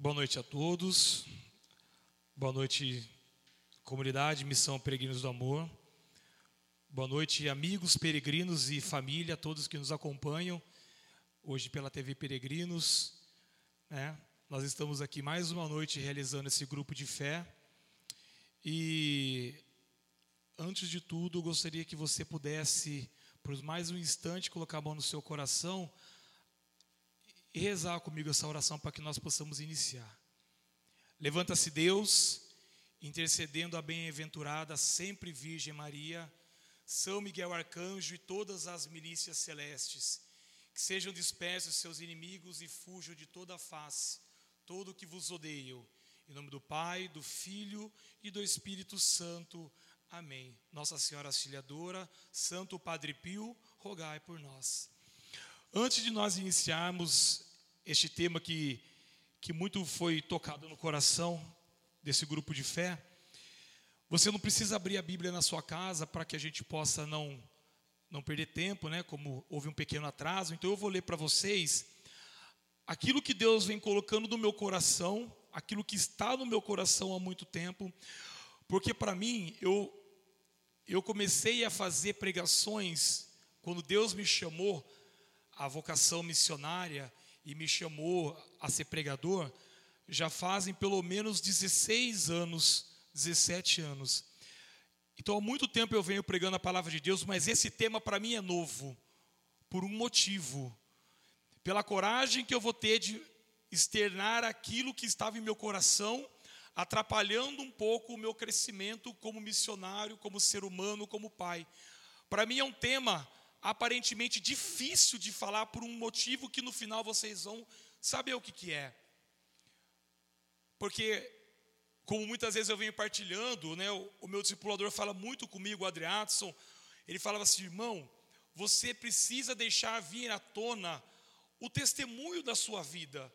Boa noite a todos. Boa noite, comunidade Missão Peregrinos do Amor. Boa noite, amigos, peregrinos e família, todos que nos acompanham hoje pela TV Peregrinos. Né? Nós estamos aqui mais uma noite realizando esse grupo de fé. E antes de tudo, eu gostaria que você pudesse, por mais um instante, colocar a mão no seu coração e rezar comigo essa oração para que nós possamos iniciar. Levanta-se Deus, intercedendo a bem-aventurada, sempre Virgem Maria, São Miguel Arcanjo e todas as milícias celestes, que sejam dispersos seus inimigos e fujam de toda a face, todo o que vos odeiam. Em nome do Pai, do Filho e do Espírito Santo. Amém. Nossa Senhora Auxiliadora, Santo Padre Pio, rogai por nós. Antes de nós iniciarmos este tema que, que muito foi tocado no coração desse grupo de fé, você não precisa abrir a Bíblia na sua casa para que a gente possa não, não perder tempo, né? Como houve um pequeno atraso. Então eu vou ler para vocês aquilo que Deus vem colocando no meu coração, aquilo que está no meu coração há muito tempo, porque para mim eu eu comecei a fazer pregações quando Deus me chamou a vocação missionária e me chamou a ser pregador, já fazem pelo menos 16 anos, 17 anos. Então há muito tempo eu venho pregando a palavra de Deus, mas esse tema para mim é novo, por um motivo. Pela coragem que eu vou ter de externar aquilo que estava em meu coração, atrapalhando um pouco o meu crescimento como missionário, como ser humano, como pai. Para mim é um tema aparentemente difícil de falar por um motivo que no final vocês vão saber o que, que é. Porque, como muitas vezes eu venho partilhando, né, o, o meu discipulador fala muito comigo, o Adriatson, ele falava assim, irmão, você precisa deixar vir à tona o testemunho da sua vida.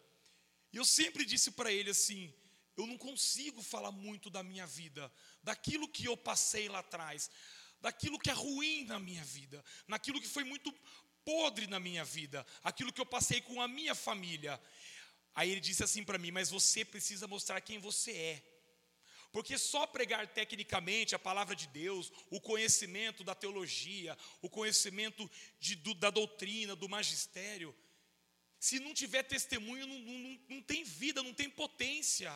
E eu sempre disse para ele assim: eu não consigo falar muito da minha vida, daquilo que eu passei lá atrás, daquilo que é ruim na minha vida, naquilo que foi muito podre na minha vida, aquilo que eu passei com a minha família. Aí ele disse assim para mim: Mas você precisa mostrar quem você é. Porque só pregar tecnicamente a palavra de Deus, o conhecimento da teologia, o conhecimento de, do, da doutrina, do magistério, se não tiver testemunho, não, não, não tem vida, não tem potência.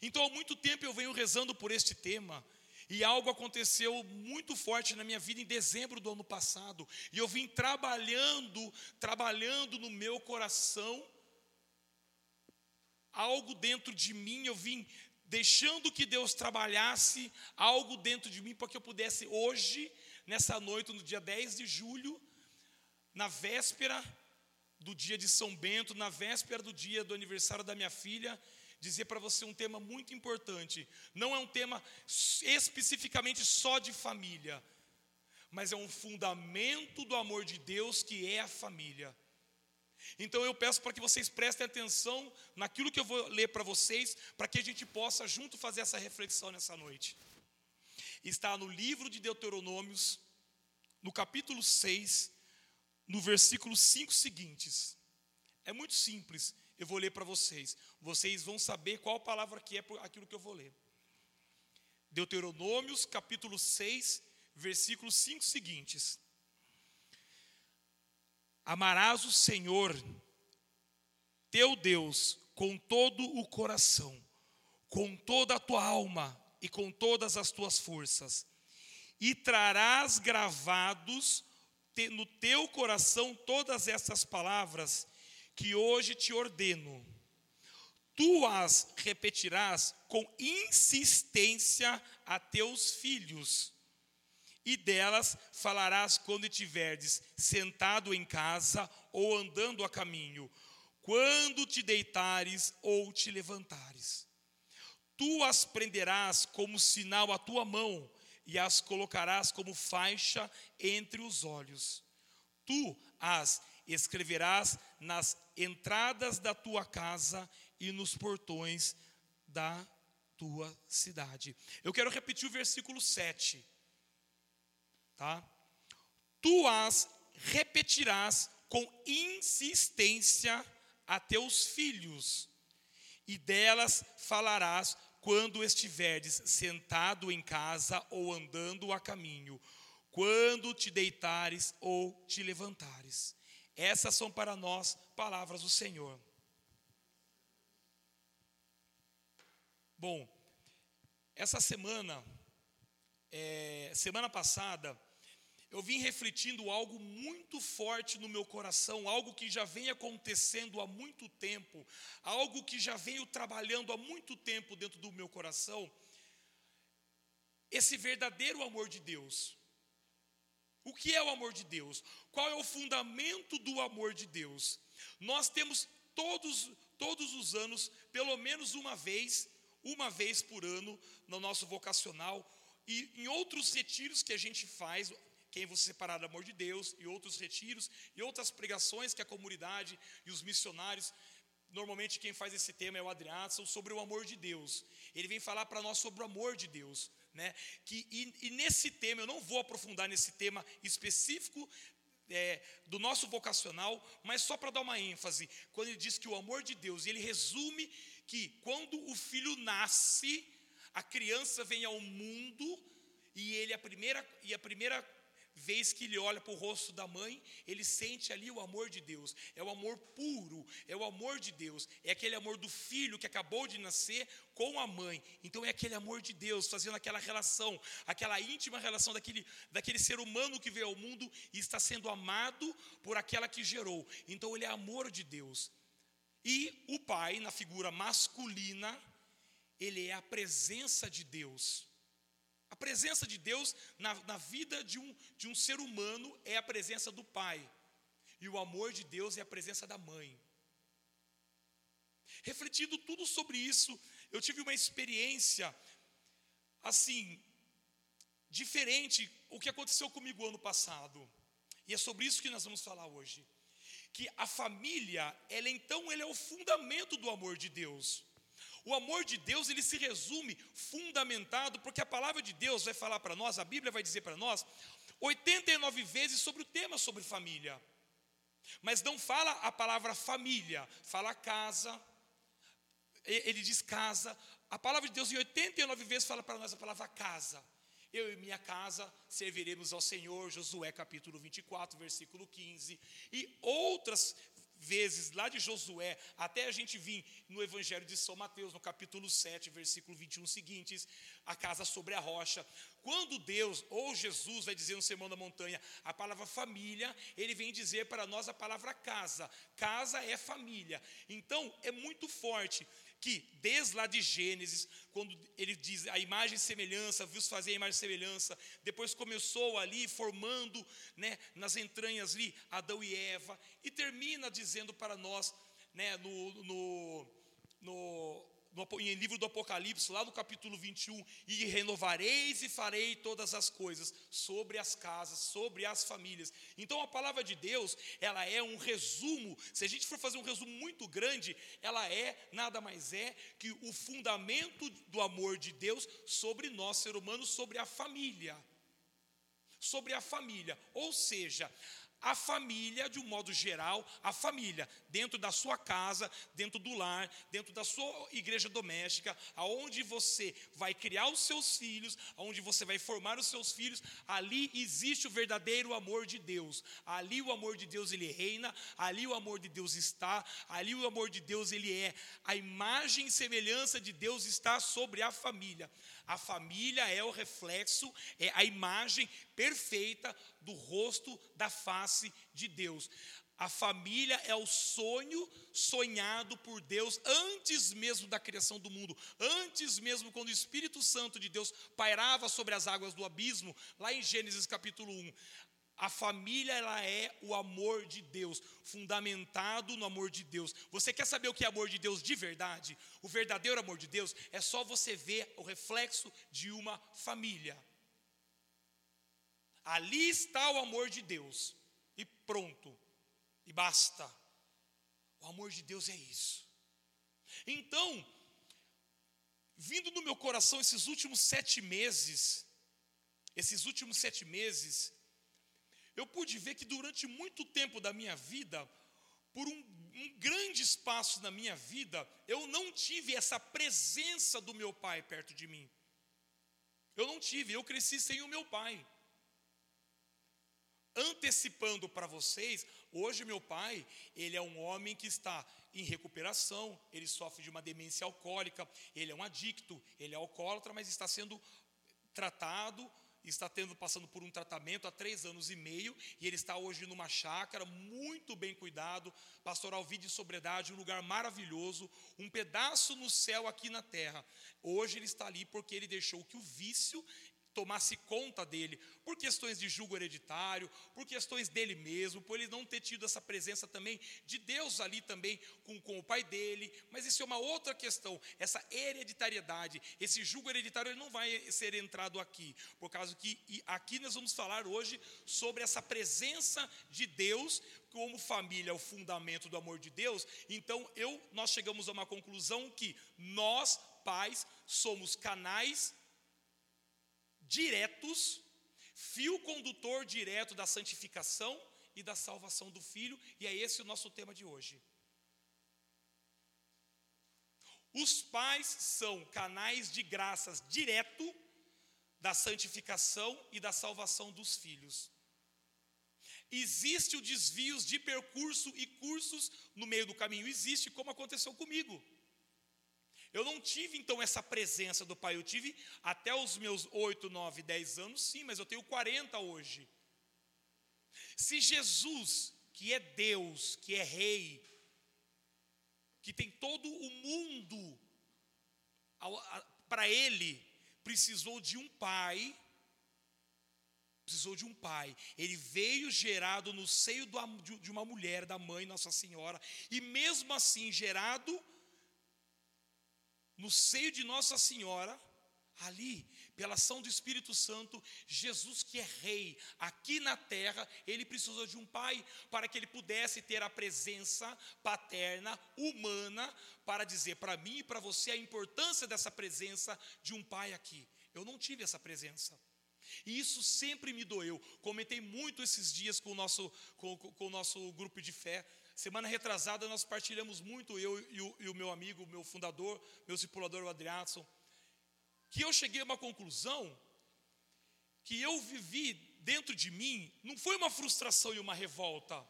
Então, há muito tempo eu venho rezando por este tema. E algo aconteceu muito forte na minha vida em dezembro do ano passado. E eu vim trabalhando, trabalhando no meu coração. Algo dentro de mim, eu vim deixando que Deus trabalhasse algo dentro de mim para que eu pudesse hoje, nessa noite, no dia 10 de julho, na véspera do dia de São Bento, na véspera do dia do aniversário da minha filha, dizer para você um tema muito importante. Não é um tema especificamente só de família, mas é um fundamento do amor de Deus que é a família. Então eu peço para que vocês prestem atenção naquilo que eu vou ler para vocês, para que a gente possa junto fazer essa reflexão nessa noite. Está no livro de Deuteronômios, no capítulo 6, no versículo 5 seguintes. É muito simples, eu vou ler para vocês. Vocês vão saber qual palavra que é aquilo que eu vou ler. Deuteronômios, capítulo 6, versículos 5 seguintes. Amarás o Senhor, teu Deus, com todo o coração, com toda a tua alma e com todas as tuas forças, e trarás gravados no teu coração todas essas palavras que hoje te ordeno. Tu as repetirás com insistência a teus filhos, e delas falarás quando estiverdes sentado em casa ou andando a caminho, quando te deitares ou te levantares. Tu as prenderás como sinal à tua mão e as colocarás como faixa entre os olhos. Tu as escreverás nas entradas da tua casa e nos portões da tua cidade. Eu quero repetir o versículo 7. Tá? Tu as repetirás com insistência a teus filhos, e delas falarás quando estiveres sentado em casa ou andando a caminho, quando te deitares ou te levantares. Essas são para nós palavras do Senhor. Bom, essa semana, é, semana passada, eu vim refletindo algo muito forte no meu coração, algo que já vem acontecendo há muito tempo, algo que já venho trabalhando há muito tempo dentro do meu coração. Esse verdadeiro amor de Deus. O que é o amor de Deus? Qual é o fundamento do amor de Deus? Nós temos todos, todos os anos, pelo menos uma vez, uma vez por ano, no nosso vocacional, e em outros retiros que a gente faz, quem você separar do amor de Deus, e outros retiros, e outras pregações que a comunidade e os missionários, normalmente quem faz esse tema é o Adriano, sobre o amor de Deus. Ele vem falar para nós sobre o amor de Deus. Né? Que, e, e nesse tema, eu não vou aprofundar nesse tema específico, é, do nosso vocacional, mas só para dar uma ênfase, quando ele diz que o amor de Deus, ele resume que quando o filho nasce, a criança vem ao mundo e ele a primeira e a primeira vez que ele olha para o rosto da mãe, ele sente ali o amor de Deus. É o amor puro, é o amor de Deus. É aquele amor do filho que acabou de nascer com a mãe. Então é aquele amor de Deus, fazendo aquela relação, aquela íntima relação daquele, daquele ser humano que veio ao mundo e está sendo amado por aquela que gerou. Então ele é amor de Deus. E o pai, na figura masculina, ele é a presença de Deus. Presença de Deus na, na vida de um, de um ser humano é a presença do pai. E o amor de Deus é a presença da mãe. Refletindo tudo sobre isso, eu tive uma experiência, assim, diferente o que aconteceu comigo ano passado. E é sobre isso que nós vamos falar hoje. Que a família, ela então, ela é o fundamento do amor de Deus. O amor de Deus, ele se resume fundamentado, porque a palavra de Deus vai falar para nós, a Bíblia vai dizer para nós, 89 vezes sobre o tema sobre família. Mas não fala a palavra família, fala casa. Ele diz casa. A palavra de Deus em 89 vezes fala para nós a palavra casa. Eu e minha casa serviremos ao Senhor, Josué capítulo 24, versículo 15. E outras vezes, lá de Josué, até a gente vir no Evangelho de São Mateus, no capítulo 7, versículo 21 seguintes, a casa sobre a rocha. Quando Deus ou Jesus vai dizer no Sermão da Montanha a palavra família, ele vem dizer para nós a palavra casa. Casa é família. Então, é muito forte que desde lá de Gênesis, quando ele diz a imagem e semelhança, viu-se fazer a imagem e semelhança, depois começou ali formando né, nas entranhas ali Adão e Eva, e termina dizendo para nós, né, no, no, no no, em livro do Apocalipse, lá no capítulo 21, e renovareis e farei todas as coisas sobre as casas, sobre as famílias. Então a palavra de Deus, ela é um resumo. Se a gente for fazer um resumo muito grande, ela é nada mais é que o fundamento do amor de Deus sobre nós, ser humanos, sobre a família. Sobre a família, ou seja, a família, de um modo geral, a família, dentro da sua casa, dentro do lar, dentro da sua igreja doméstica, aonde você vai criar os seus filhos, aonde você vai formar os seus filhos, ali existe o verdadeiro amor de Deus. Ali o amor de Deus ele reina, ali o amor de Deus está, ali o amor de Deus ele é. A imagem e semelhança de Deus está sobre a família. A família é o reflexo, é a imagem perfeita do rosto da face de Deus. A família é o sonho sonhado por Deus antes mesmo da criação do mundo, antes mesmo quando o Espírito Santo de Deus pairava sobre as águas do abismo, lá em Gênesis capítulo 1. A família ela é o amor de Deus, fundamentado no amor de Deus. Você quer saber o que é amor de Deus de verdade? O verdadeiro amor de Deus é só você ver o reflexo de uma família. Ali está o amor de Deus. E pronto. E basta. O amor de Deus é isso. Então, vindo no meu coração esses últimos sete meses, esses últimos sete meses, eu pude ver que durante muito tempo da minha vida, por um, um grande espaço na minha vida, eu não tive essa presença do meu pai perto de mim. Eu não tive, eu cresci sem o meu pai. Antecipando para vocês, hoje meu pai, ele é um homem que está em recuperação, ele sofre de uma demência alcoólica, ele é um adicto, ele é alcoólatra, mas está sendo tratado, está tendo passando por um tratamento há três anos e meio, e ele está hoje numa chácara, muito bem cuidado, pastoral vida e sobriedade, um lugar maravilhoso, um pedaço no céu aqui na terra. Hoje ele está ali porque ele deixou que o vício tomasse conta dele, por questões de julgo hereditário, por questões dele mesmo, por ele não ter tido essa presença também de Deus ali também com, com o pai dele, mas isso é uma outra questão, essa hereditariedade, esse julgo hereditário ele não vai ser entrado aqui, por causa que aqui nós vamos falar hoje sobre essa presença de Deus como família, o fundamento do amor de Deus. Então eu nós chegamos a uma conclusão que nós pais somos canais diretos, fio condutor direto da santificação e da salvação do filho, e é esse o nosso tema de hoje. Os pais são canais de graças direto da santificação e da salvação dos filhos. Existe o desvios de percurso e cursos no meio do caminho, existe, como aconteceu comigo. Eu não tive então essa presença do Pai, eu tive até os meus 8, 9, 10 anos, sim, mas eu tenho 40 hoje. Se Jesus, que é Deus, que é Rei, que tem todo o mundo para Ele, precisou de um Pai, precisou de um pai. Ele veio gerado no seio de uma mulher, da mãe Nossa Senhora, e mesmo assim gerado no seio de Nossa Senhora, ali, pela ação do Espírito Santo, Jesus que é rei aqui na terra, ele precisou de um pai para que ele pudesse ter a presença paterna, humana, para dizer para mim e para você a importância dessa presença de um pai aqui. Eu não tive essa presença. E isso sempre me doeu. Comentei muito esses dias com o nosso, com, com o nosso grupo de fé. Semana retrasada nós partilhamos muito, eu e o, e o meu amigo, meu fundador, meu discipulador, o Adriatson, que eu cheguei a uma conclusão que eu vivi dentro de mim, não foi uma frustração e uma revolta.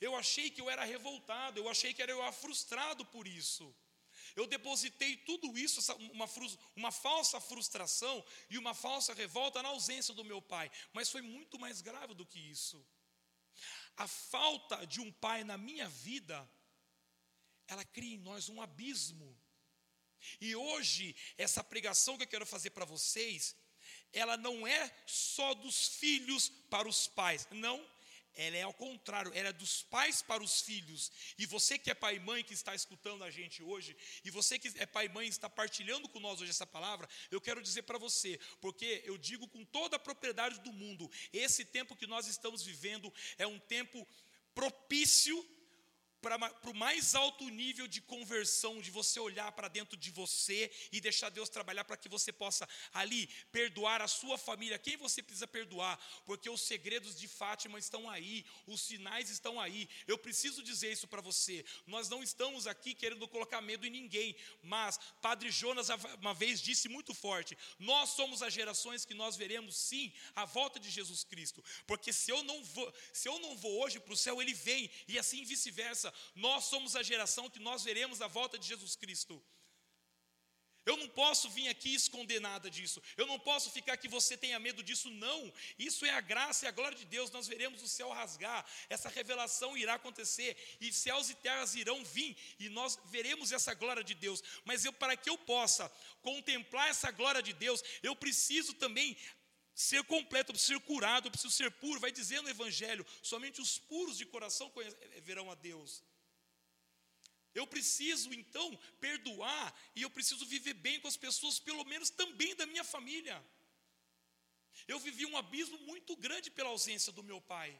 Eu achei que eu era revoltado, eu achei que era eu frustrado por isso. Eu depositei tudo isso, uma, uma falsa frustração e uma falsa revolta na ausência do meu pai. Mas foi muito mais grave do que isso. A falta de um pai na minha vida, ela cria em nós um abismo. E hoje, essa pregação que eu quero fazer para vocês, ela não é só dos filhos para os pais, não, ela é ao contrário, ela é dos pais para os filhos. E você que é pai e mãe que está escutando a gente hoje, e você que é pai e mãe está partilhando com nós hoje essa palavra, eu quero dizer para você, porque eu digo com toda a propriedade do mundo, esse tempo que nós estamos vivendo é um tempo propício para o mais alto nível de conversão, de você olhar para dentro de você e deixar Deus trabalhar para que você possa ali perdoar a sua família, quem você precisa perdoar, porque os segredos de Fátima estão aí, os sinais estão aí. Eu preciso dizer isso para você. Nós não estamos aqui querendo colocar medo em ninguém, mas Padre Jonas uma vez disse muito forte: nós somos as gerações que nós veremos sim a volta de Jesus Cristo, porque se eu não vou, se eu não vou hoje para o céu, ele vem e assim vice-versa nós somos a geração que nós veremos a volta de Jesus Cristo. Eu não posso vir aqui esconder nada disso. Eu não posso ficar que você tenha medo disso, não. Isso é a graça e a glória de Deus. Nós veremos o céu rasgar. Essa revelação irá acontecer e céus e terras irão vir e nós veremos essa glória de Deus. Mas eu para que eu possa contemplar essa glória de Deus, eu preciso também ser completo, eu preciso ser curado, eu preciso ser puro. Vai dizendo o evangelho, somente os puros de coração verão a Deus. Eu preciso então perdoar e eu preciso viver bem com as pessoas, pelo menos também da minha família. Eu vivi um abismo muito grande pela ausência do meu pai.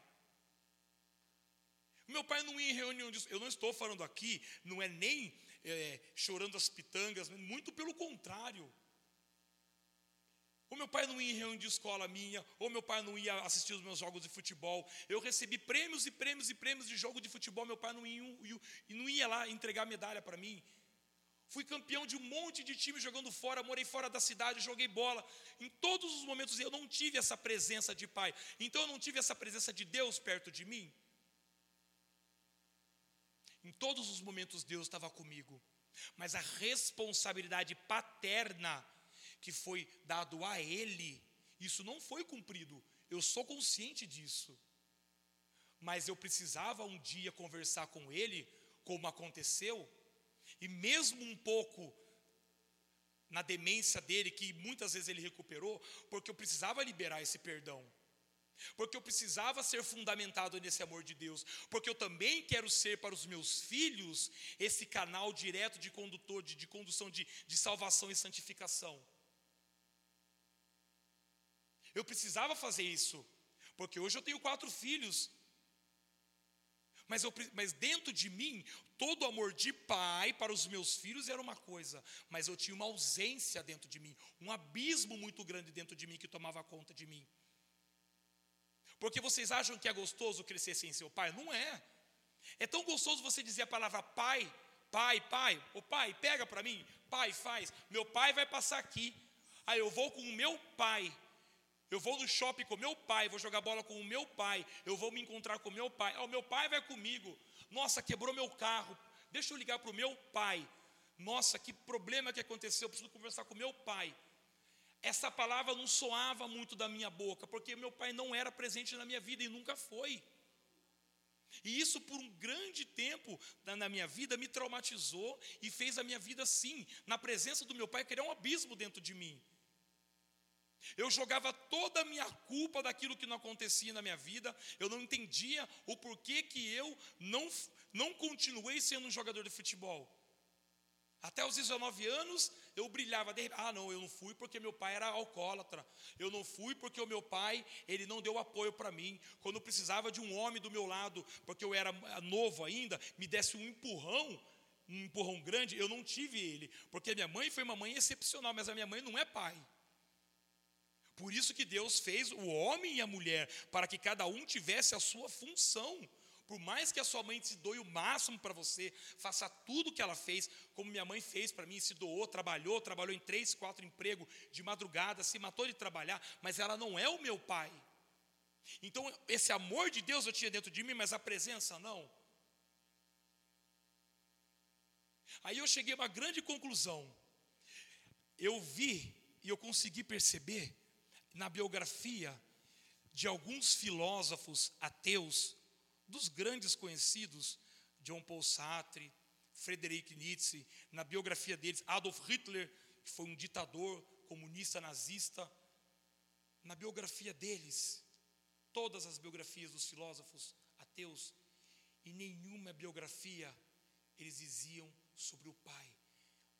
Meu pai não ia em reunião disso. Eu não estou falando aqui, não é nem é, chorando as pitangas, muito pelo contrário. Ou meu pai não ia em reunião de escola minha, ou meu pai não ia assistir os meus jogos de futebol. Eu recebi prêmios e prêmios e prêmios de jogo de futebol, meu pai não ia, não ia lá entregar medalha para mim. Fui campeão de um monte de time jogando fora, morei fora da cidade, joguei bola. Em todos os momentos eu não tive essa presença de pai. Então eu não tive essa presença de Deus perto de mim. Em todos os momentos Deus estava comigo. Mas a responsabilidade paterna que foi dado a ele, isso não foi cumprido. Eu sou consciente disso. Mas eu precisava um dia conversar com ele, como aconteceu, e mesmo um pouco na demência dele, que muitas vezes ele recuperou, porque eu precisava liberar esse perdão. Porque eu precisava ser fundamentado nesse amor de Deus, porque eu também quero ser para os meus filhos esse canal direto de condutor, de, de condução de, de salvação e santificação. Eu precisava fazer isso, porque hoje eu tenho quatro filhos. Mas, eu, mas dentro de mim, todo amor de pai para os meus filhos era uma coisa, mas eu tinha uma ausência dentro de mim, um abismo muito grande dentro de mim que tomava conta de mim. Porque vocês acham que é gostoso crescer sem seu pai? Não é. É tão gostoso você dizer a palavra pai, pai, pai, o pai, pega para mim, pai, faz. Meu pai vai passar aqui. Aí eu vou com o meu pai. Eu vou no shopping com meu pai, vou jogar bola com o meu pai, eu vou me encontrar com meu pai. Ah, o meu pai vai comigo. Nossa, quebrou meu carro. Deixa eu ligar para o meu pai. Nossa, que problema que aconteceu, eu preciso conversar com meu pai. Essa palavra não soava muito da minha boca, porque meu pai não era presente na minha vida e nunca foi. E isso, por um grande tempo na minha vida, me traumatizou e fez a minha vida, sim, na presença do meu pai, criar um abismo dentro de mim. Eu jogava toda a minha culpa daquilo que não acontecia na minha vida, eu não entendia o porquê que eu não, não continuei sendo um jogador de futebol. Até os 19 anos eu brilhava, ah não, eu não fui porque meu pai era alcoólatra, eu não fui porque o meu pai, ele não deu apoio para mim, quando eu precisava de um homem do meu lado, porque eu era novo ainda, me desse um empurrão, um empurrão grande, eu não tive ele, porque minha mãe foi uma mãe excepcional, mas a minha mãe não é pai. Por isso que Deus fez o homem e a mulher, para que cada um tivesse a sua função. Por mais que a sua mãe se doe o máximo para você, faça tudo o que ela fez, como minha mãe fez para mim, se doou, trabalhou, trabalhou em três, quatro empregos de madrugada, se matou de trabalhar, mas ela não é o meu pai. Então, esse amor de Deus eu tinha dentro de mim, mas a presença não. Aí eu cheguei a uma grande conclusão. Eu vi e eu consegui perceber na biografia de alguns filósofos ateus, dos grandes conhecidos, John Paul Sartre, Friedrich Nietzsche, na biografia deles, Adolf Hitler, que foi um ditador comunista nazista, na biografia deles, todas as biografias dos filósofos ateus, e nenhuma biografia eles diziam sobre o pai.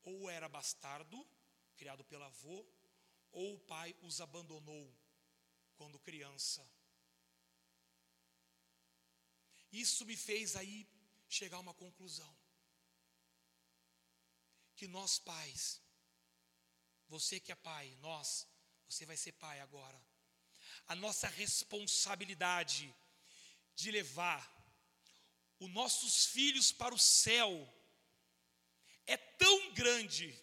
Ou era bastardo, criado pelo avô, ou o pai os abandonou quando criança. Isso me fez aí chegar a uma conclusão. Que nós pais, você que é pai, nós, você vai ser pai agora. A nossa responsabilidade de levar os nossos filhos para o céu é tão grande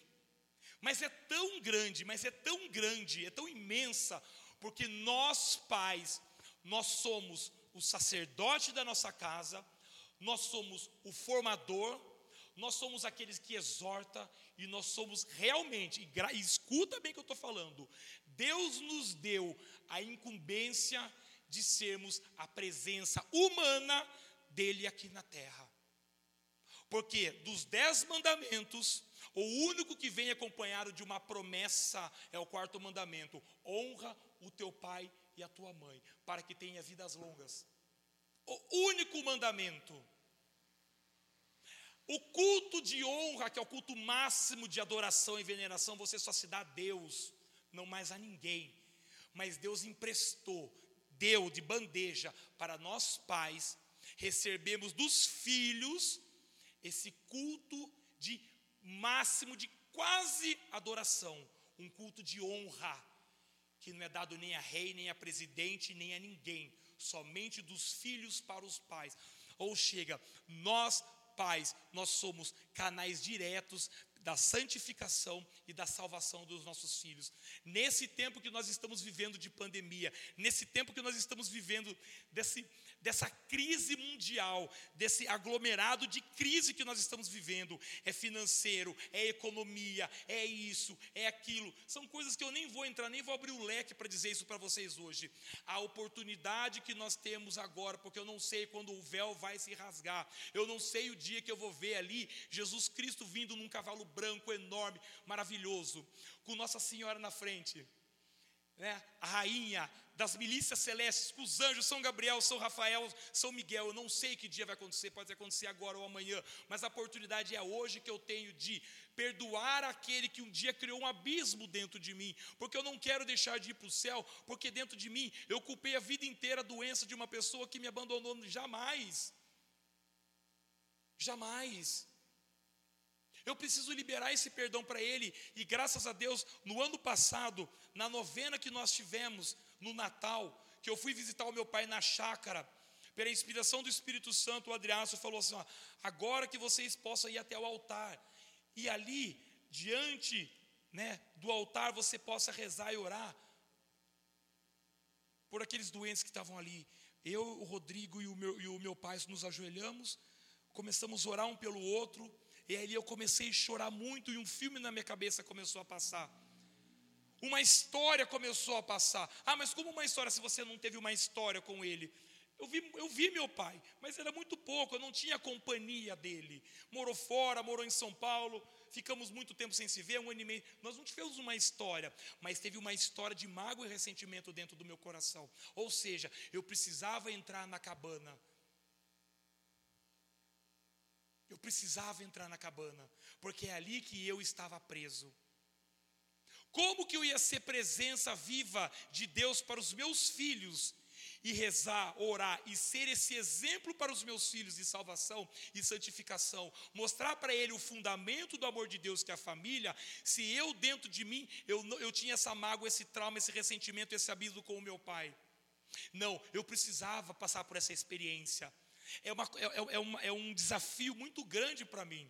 mas é tão grande, mas é tão grande, é tão imensa, porque nós pais, nós somos o sacerdote da nossa casa, nós somos o formador, nós somos aqueles que exorta e nós somos realmente, e escuta bem o que eu estou falando, Deus nos deu a incumbência de sermos a presença humana dele aqui na terra. Porque dos dez mandamentos, o único que vem acompanhado de uma promessa é o quarto mandamento: honra o teu pai e a tua mãe, para que tenha vidas longas. O único mandamento. O culto de honra, que é o culto máximo de adoração e veneração, você só se dá a Deus, não mais a ninguém. Mas Deus emprestou, deu de bandeja para nós pais recebemos dos filhos esse culto de máximo de quase adoração, um culto de honra. que não é dado nem a rei, nem a presidente, nem a ninguém, somente dos filhos para os pais. Ou chega, nós pais, nós somos canais diretos da santificação e da salvação dos nossos filhos. Nesse tempo que nós estamos vivendo de pandemia, nesse tempo que nós estamos vivendo desse dessa crise mundial, desse aglomerado de crise que nós estamos vivendo. É financeiro, é economia, é isso, é aquilo. São coisas que eu nem vou entrar, nem vou abrir o leque para dizer isso para vocês hoje. A oportunidade que nós temos agora, porque eu não sei quando o véu vai se rasgar, eu não sei o dia que eu vou ver ali Jesus Cristo vindo num cavalo branco enorme, maravilhoso, com Nossa Senhora na frente. Né? A rainha das milícias celestes, com os anjos, São Gabriel, São Rafael, São Miguel. Eu não sei que dia vai acontecer, pode acontecer agora ou amanhã, mas a oportunidade é hoje que eu tenho de perdoar aquele que um dia criou um abismo dentro de mim, porque eu não quero deixar de ir para o céu, porque dentro de mim eu culpei a vida inteira a doença de uma pessoa que me abandonou jamais. Jamais. Eu preciso liberar esse perdão para ele, e graças a Deus, no ano passado, na novena que nós tivemos, no Natal, que eu fui visitar o meu pai na chácara, pela inspiração do Espírito Santo, o Adriano falou assim: ó, agora que vocês possam ir até o altar, e ali, diante né, do altar, você possa rezar e orar por aqueles doentes que estavam ali. Eu, o Rodrigo e o meu, e o meu pai nos ajoelhamos, começamos a orar um pelo outro, e ali eu comecei a chorar muito, e um filme na minha cabeça começou a passar uma história começou a passar. Ah, mas como uma história se você não teve uma história com ele? Eu vi, eu vi meu pai, mas era muito pouco, eu não tinha companhia dele. Morou fora, morou em São Paulo, ficamos muito tempo sem se ver, um ano e meio. Nós não tivemos uma história, mas teve uma história de mágoa e ressentimento dentro do meu coração. Ou seja, eu precisava entrar na cabana. Eu precisava entrar na cabana, porque é ali que eu estava preso. Como que eu ia ser presença viva de Deus para os meus filhos e rezar, orar e ser esse exemplo para os meus filhos de salvação e santificação, mostrar para ele o fundamento do amor de Deus que é a família, se eu dentro de mim eu, eu tinha essa mágoa, esse trauma, esse ressentimento, esse abismo com o meu pai. Não, eu precisava passar por essa experiência. É, uma, é, é, uma, é um desafio muito grande para mim.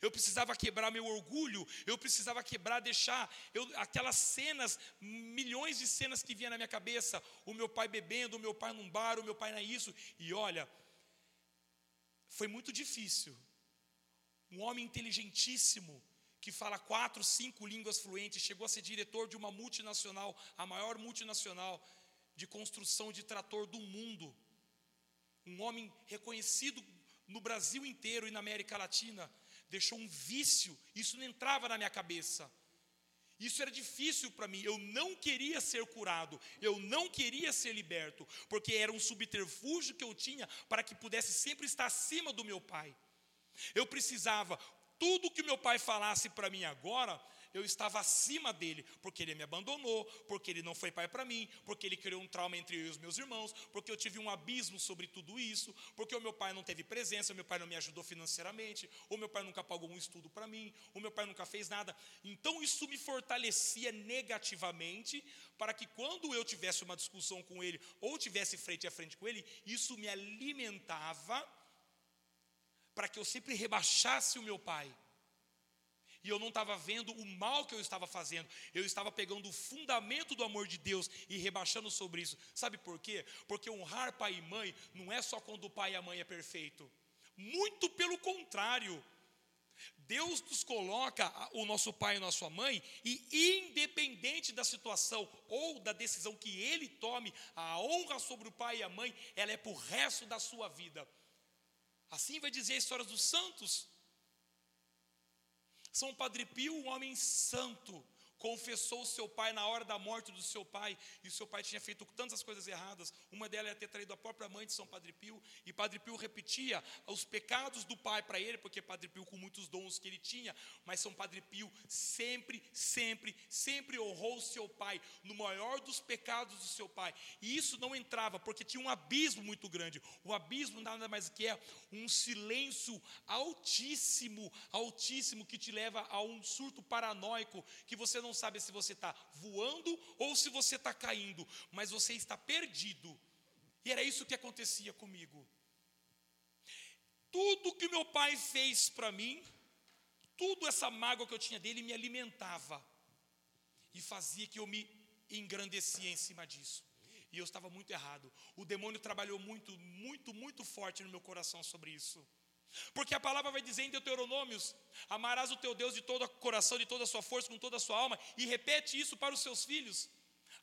Eu precisava quebrar meu orgulho, eu precisava quebrar, deixar eu, aquelas cenas, milhões de cenas que vinham na minha cabeça, o meu pai bebendo, o meu pai num bar, o meu pai na isso, e olha, foi muito difícil. Um homem inteligentíssimo, que fala quatro, cinco línguas fluentes, chegou a ser diretor de uma multinacional, a maior multinacional de construção de trator do mundo. Um homem reconhecido no Brasil inteiro e na América Latina deixou um vício, isso não entrava na minha cabeça. Isso era difícil para mim. Eu não queria ser curado, eu não queria ser liberto, porque era um subterfúgio que eu tinha para que pudesse sempre estar acima do meu pai. Eu precisava, tudo que meu pai falasse para mim agora, eu estava acima dele, porque ele me abandonou, porque ele não foi pai para mim, porque ele criou um trauma entre eu e os meus irmãos, porque eu tive um abismo sobre tudo isso, porque o meu pai não teve presença, o meu pai não me ajudou financeiramente, o meu pai nunca pagou um estudo para mim, o meu pai nunca fez nada. Então isso me fortalecia negativamente, para que quando eu tivesse uma discussão com ele, ou tivesse frente a frente com ele, isso me alimentava para que eu sempre rebaixasse o meu pai e eu não estava vendo o mal que eu estava fazendo, eu estava pegando o fundamento do amor de Deus e rebaixando sobre isso. Sabe por quê? Porque honrar pai e mãe não é só quando o pai e a mãe é perfeito. Muito pelo contrário. Deus nos coloca o nosso pai e nossa mãe, e independente da situação ou da decisão que ele tome, a honra sobre o pai e a mãe, ela é para o resto da sua vida. Assim vai dizer a história dos santos. São Padre Pio, um homem santo, confessou o seu pai na hora da morte do seu pai, e o seu pai tinha feito tantas coisas erradas, uma delas era ter traído a própria mãe de São Padre Pio, e Padre Pio repetia os pecados do pai para ele, porque Padre Pio com muitos dons que ele tinha, mas São Padre Pio sempre, sempre, sempre honrou o seu pai, no maior dos pecados do seu pai, e isso não entrava, porque tinha um abismo muito grande, o abismo nada mais que é um silêncio altíssimo, altíssimo, que te leva a um surto paranoico, que você não não sabe se você está voando ou se você está caindo, mas você está perdido. E era isso que acontecia comigo. Tudo que meu pai fez para mim, tudo essa mágoa que eu tinha dele me alimentava e fazia que eu me engrandecia em cima disso. E eu estava muito errado. O demônio trabalhou muito, muito, muito forte no meu coração sobre isso. Porque a palavra vai dizer em Deuteronômios: amarás o teu Deus de todo o coração, de toda a sua força, com toda a sua alma, e repete isso para os seus filhos.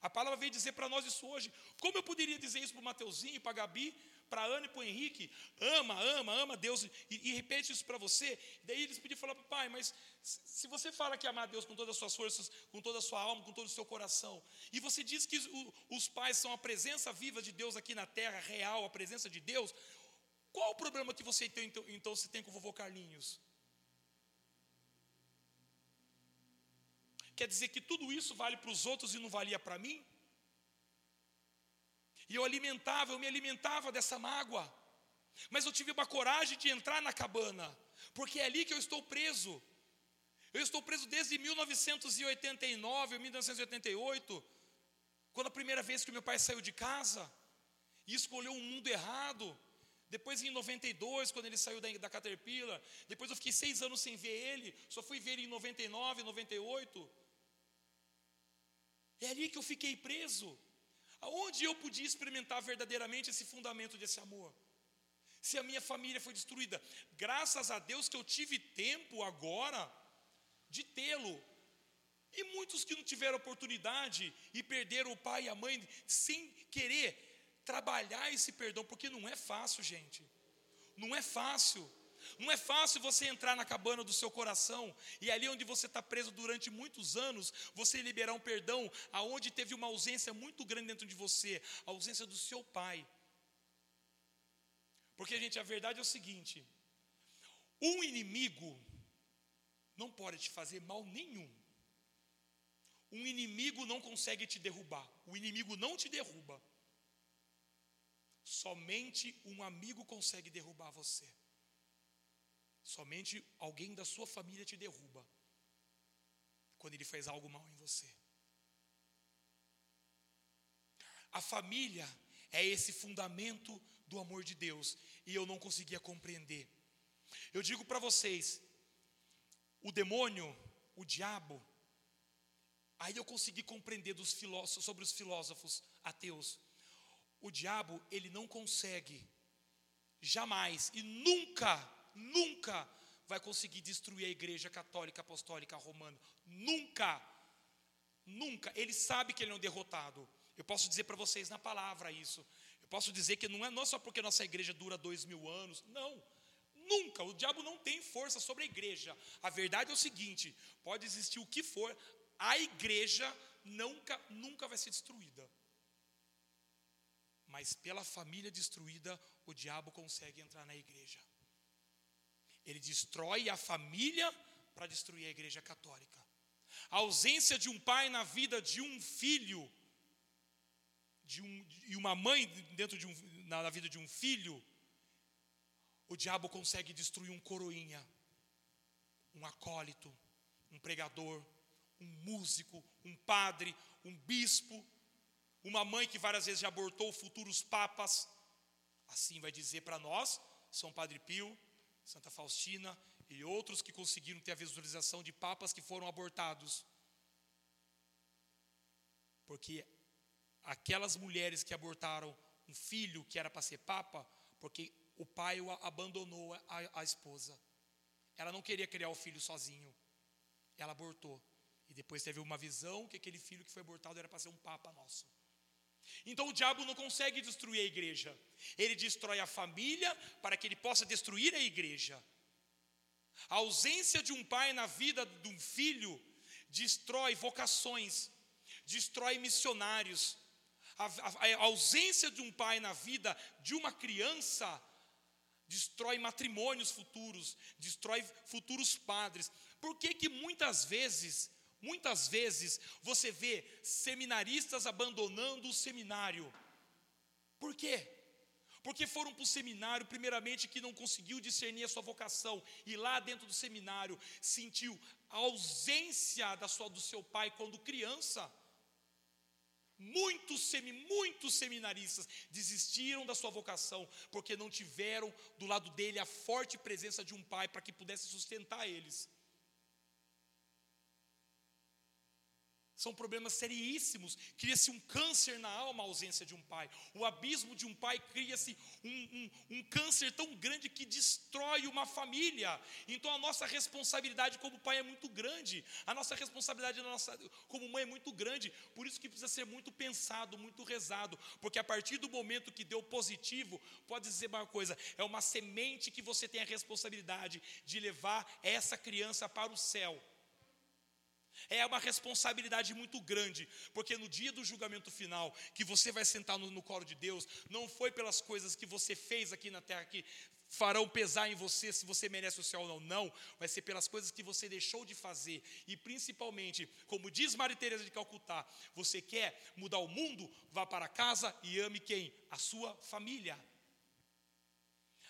A palavra veio dizer para nós isso hoje. Como eu poderia dizer isso para o Mateuzinho, para a Gabi, para a Ana e para o Henrique? Ama, ama, ama Deus e, e repete isso para você. Daí eles podiam falar pai, mas se você fala que amar Deus com todas as suas forças, com toda a sua alma, com todo o seu coração, e você diz que os pais são a presença viva de Deus aqui na terra, real, a presença de Deus, qual o problema que você tem, então, então se tem com o vovô Carlinhos? Quer dizer que tudo isso vale para os outros e não valia para mim? E eu alimentava, eu me alimentava dessa mágoa. Mas eu tive uma coragem de entrar na cabana, porque é ali que eu estou preso. Eu estou preso desde 1989 ou 1988, quando a primeira vez que meu pai saiu de casa e escolheu um mundo errado. Depois em 92, quando ele saiu da, da Caterpillar. Depois eu fiquei seis anos sem ver ele. Só fui ver ele em 99, 98. É ali que eu fiquei preso. Aonde eu podia experimentar verdadeiramente esse fundamento desse amor? Se a minha família foi destruída, graças a Deus que eu tive tempo agora de tê-lo. E muitos que não tiveram oportunidade e perderam o pai e a mãe sem querer trabalhar esse perdão, porque não é fácil, gente. Não é fácil. Não é fácil você entrar na cabana do seu coração e ali onde você está preso durante muitos anos, você liberar um perdão aonde teve uma ausência muito grande dentro de você, a ausência do seu pai. Porque, gente, a verdade é o seguinte: um inimigo não pode te fazer mal nenhum. Um inimigo não consegue te derrubar. O inimigo não te derruba. Somente um amigo consegue derrubar você. Somente alguém da sua família te derruba quando ele faz algo mal em você. A família é esse fundamento do amor de Deus e eu não conseguia compreender. Eu digo para vocês, o demônio, o diabo, aí eu consegui compreender dos sobre os filósofos ateus. O diabo, ele não consegue, jamais e nunca nunca vai conseguir destruir a igreja católica apostólica romana. Nunca. Nunca. Ele sabe que ele é um derrotado. Eu posso dizer para vocês na palavra isso. Eu posso dizer que não é, não é só porque nossa igreja dura dois mil anos. Não. Nunca. O diabo não tem força sobre a igreja. A verdade é o seguinte: pode existir o que for, a igreja nunca, nunca vai ser destruída. Mas pela família destruída, o diabo consegue entrar na igreja. Ele destrói a família para destruir a igreja católica. A ausência de um pai na vida de um filho, de um, e uma mãe dentro de um, na, na vida de um filho, o diabo consegue destruir um coroinha, um acólito, um pregador, um músico, um padre, um bispo, uma mãe que várias vezes já abortou futuros papas. Assim vai dizer para nós, São Padre Pio, Santa Faustina e outros que conseguiram ter a visualização de papas que foram abortados. Porque aquelas mulheres que abortaram um filho que era para ser papa, porque o pai o abandonou a, a esposa. Ela não queria criar o filho sozinho. Ela abortou. E depois teve uma visão que aquele filho que foi abortado era para ser um papa nosso. Então o diabo não consegue destruir a igreja. Ele destrói a família para que ele possa destruir a igreja. A ausência de um pai na vida de um filho destrói vocações, destrói missionários. A, a, a ausência de um pai na vida de uma criança destrói matrimônios futuros, destrói futuros padres. Por que que muitas vezes Muitas vezes você vê seminaristas abandonando o seminário. Por quê? porque foram para o seminário, primeiramente, que não conseguiu discernir a sua vocação, e lá dentro do seminário sentiu a ausência da sua, do seu pai quando criança. Muitos, semi, muitos seminaristas desistiram da sua vocação, porque não tiveram do lado dele a forte presença de um pai para que pudesse sustentar eles. São problemas seríssimos. Cria-se um câncer na alma a ausência de um pai. O abismo de um pai cria-se um, um, um, câncer tão grande que destrói uma família. Então a nossa responsabilidade como pai é muito grande. A nossa responsabilidade nossa, como mãe é muito grande. Por isso que precisa ser muito pensado, muito rezado. Porque a partir do momento que deu positivo, pode dizer uma coisa: é uma semente que você tem a responsabilidade de levar essa criança para o céu. É uma responsabilidade muito grande, porque no dia do julgamento final, que você vai sentar no, no colo de Deus, não foi pelas coisas que você fez aqui na terra que farão pesar em você se você merece o céu ou não. Não, vai ser pelas coisas que você deixou de fazer. E principalmente, como diz Maria Teresa de Calcutá, você quer mudar o mundo, vá para casa e ame quem? A sua família.